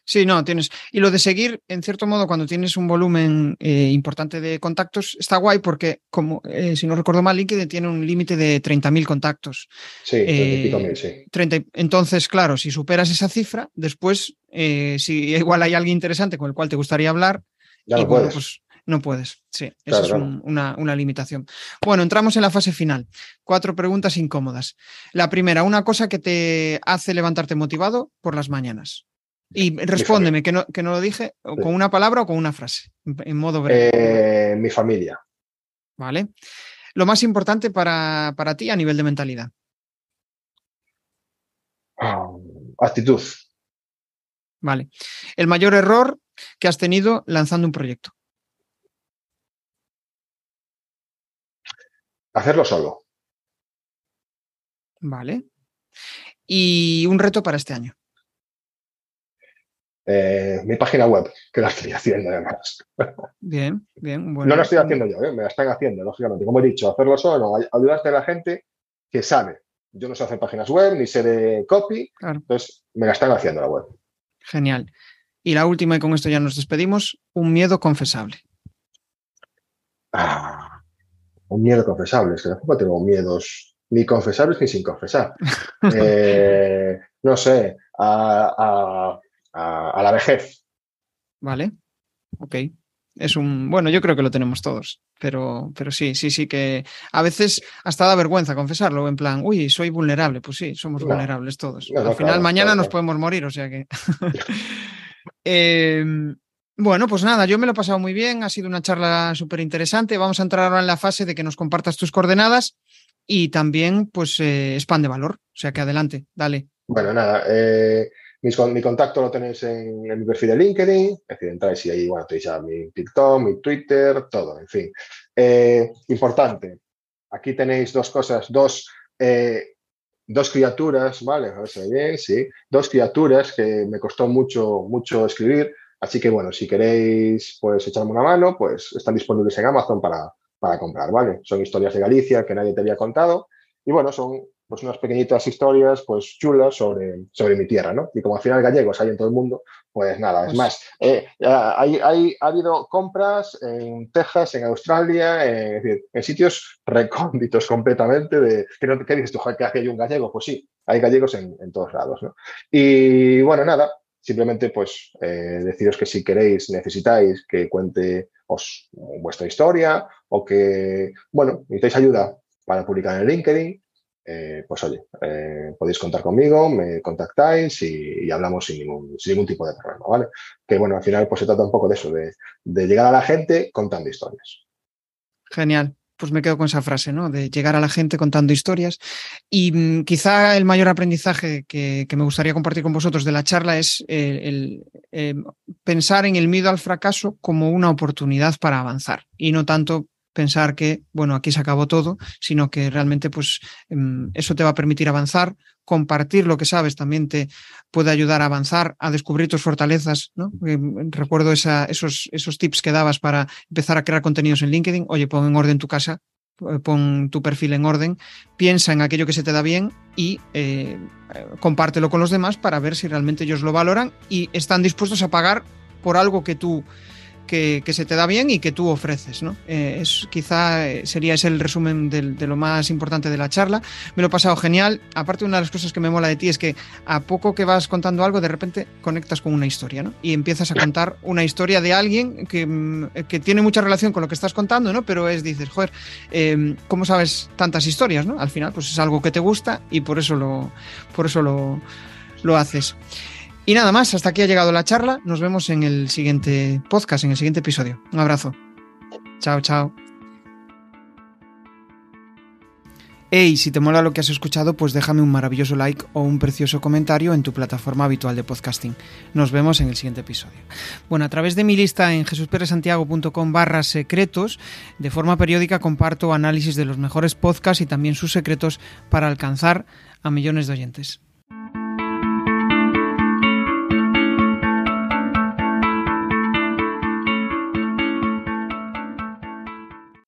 Sí, no, tienes. Y lo de seguir, en cierto modo, cuando tienes un volumen eh, importante de contactos, está guay porque, como eh, si no recuerdo mal, LinkedIn tiene un límite de 30.000 contactos. Sí, eh, sí. 30, entonces, claro, si superas esa cifra, después, si igual hay alguien interesante con el cual te gustaría hablar, ya no puedes. Pues, no puedes, sí, esa es una, una, limitación. Bueno, entramos en la fase final. Cuatro preguntas incómodas. La primera, una cosa que te hace levantarte motivado por las mañanas. Y respóndeme, que no, que no lo dije, con una palabra o con una frase, en modo breve. Eh, mi familia. Vale. Lo más importante para, ti a nivel de mentalidad. Ah, actitud. Vale. El mayor error que has tenido lanzando un proyecto. Hacerlo solo. Vale. Y un reto para este año. Eh, mi página web, que la estoy haciendo además. Bien, bien. Bueno. No la estoy haciendo yo, ¿eh? me la están haciendo, lógicamente. Como he dicho, hacerlo solo, ayudarte a la gente que sabe. Yo no sé hacer páginas web, ni sé de copy, entonces me la están haciendo la web. Genial. Y la última, y con esto ya nos despedimos, un miedo confesable. Ah, un miedo confesable, es que tampoco tengo miedos ni confesables ni sin confesar. Eh, no sé, a a, la vejez. Vale, ok. Es un, bueno, yo creo que lo tenemos todos, pero, pero sí, sí, sí que a veces hasta da vergüenza confesarlo, en plan, uy, soy vulnerable, pues sí, somos vulnerables todos. Al final mañana nos podemos morir, o sea que... Em, bueno, pues nada, yo me lo he pasado muy bien, ha sido una charla súper interesante. Vamos a entrar ahora en la fase de que nos compartas tus coordenadas y también, pues, eh, expande valor. O sea que adelante, dale. Bueno, nada, eh, mi contacto lo tenéis en, mi perfil de LinkedIn, es decir, entráis y ahí, bueno, tenéis ya mi TikTok, mi Twitter, todo, en fin. Eh, importante, aquí tenéis dos cosas, dos, eh, dos criaturas, ¿vale? Bien, sí. Dos criaturas que me costó mucho, mucho escribir, así que, bueno, si queréis, pues echarme una mano, pues están disponibles en Amazon para, para comprar, ¿vale? Son historias de Galicia que nadie te había contado y, bueno, son pues unas pequeñitas historias pues chulas sobre, sobre mi tierra, ¿no? Y como al final gallegos hay en todo el mundo, pues nada, es pues más, eh, hay, hay, ha habido compras en Texas, en Australia, en, en sitios recónditos completamente de, ¿qué, dices tú? ¿Que hay un gallego? Pues sí, hay gallegos en, en todos lados, ¿no? Y bueno, nada, simplemente pues eh, deciros que si queréis, necesitáis que cuente os, vuestra historia o que, bueno, necesitáis ayuda para publicar en LinkedIn, eh, pues oye, eh, podéis contar conmigo, me contactáis y, hablamos sin ningún, sin ningún, tipo de problema, ¿vale? Que bueno, al final pues se trata un poco de eso, de, llegar a la gente contando historias. Genial. Pues me quedo con esa frase, ¿no? De llegar a la gente contando historias. Y mm, quizá el mayor aprendizaje que, me gustaría compartir con vosotros de la charla es el, pensar en el miedo al fracaso como una oportunidad para avanzar y no tanto pensar que, bueno, aquí se acabó todo, sino que realmente pues em, eso te va a permitir avanzar, compartir lo que sabes también te puede ayudar a avanzar, a descubrir tus fortalezas, ¿no? Em, recuerdo esos, esos tips que dabas para empezar a crear contenidos en LinkedIn, oye, pon en orden tu casa, pon tu perfil en orden, piensa en aquello que se te da bien y eh, compártelo con los demás para ver si realmente ellos lo valoran y están dispuestos a pagar por algo que tú que, se te da bien y que tú ofreces. ¿no? Eh, es, quizá eh, sería ese el resumen de, lo más importante de la charla. Me lo he pasado genial. Aparte, una de las cosas que me mola de ti es que a poco que vas contando algo, de repente conectas con una historia ¿no? y empiezas a contar una historia de alguien que, mm, que tiene mucha relación con lo que estás contando, ¿no? pero es, dices, joder, eh, ¿cómo sabes tantas historias? ¿no? Al final, pues es algo que te gusta y por eso lo, por eso lo, lo haces. Y nada más, hasta aquí ha llegado la charla. Nos vemos en el siguiente podcast, en el siguiente episodio. Un abrazo. Chao, chao. Hey, si te mola lo que has escuchado, pues déjame un maravilloso like o un precioso comentario en tu plataforma habitual de podcasting. Nos vemos en el siguiente episodio. Bueno, a través de mi lista en jesusperesantiago.com barra secretos, de forma periódica comparto análisis de los mejores podcasts y también sus secretos para alcanzar a millones de oyentes.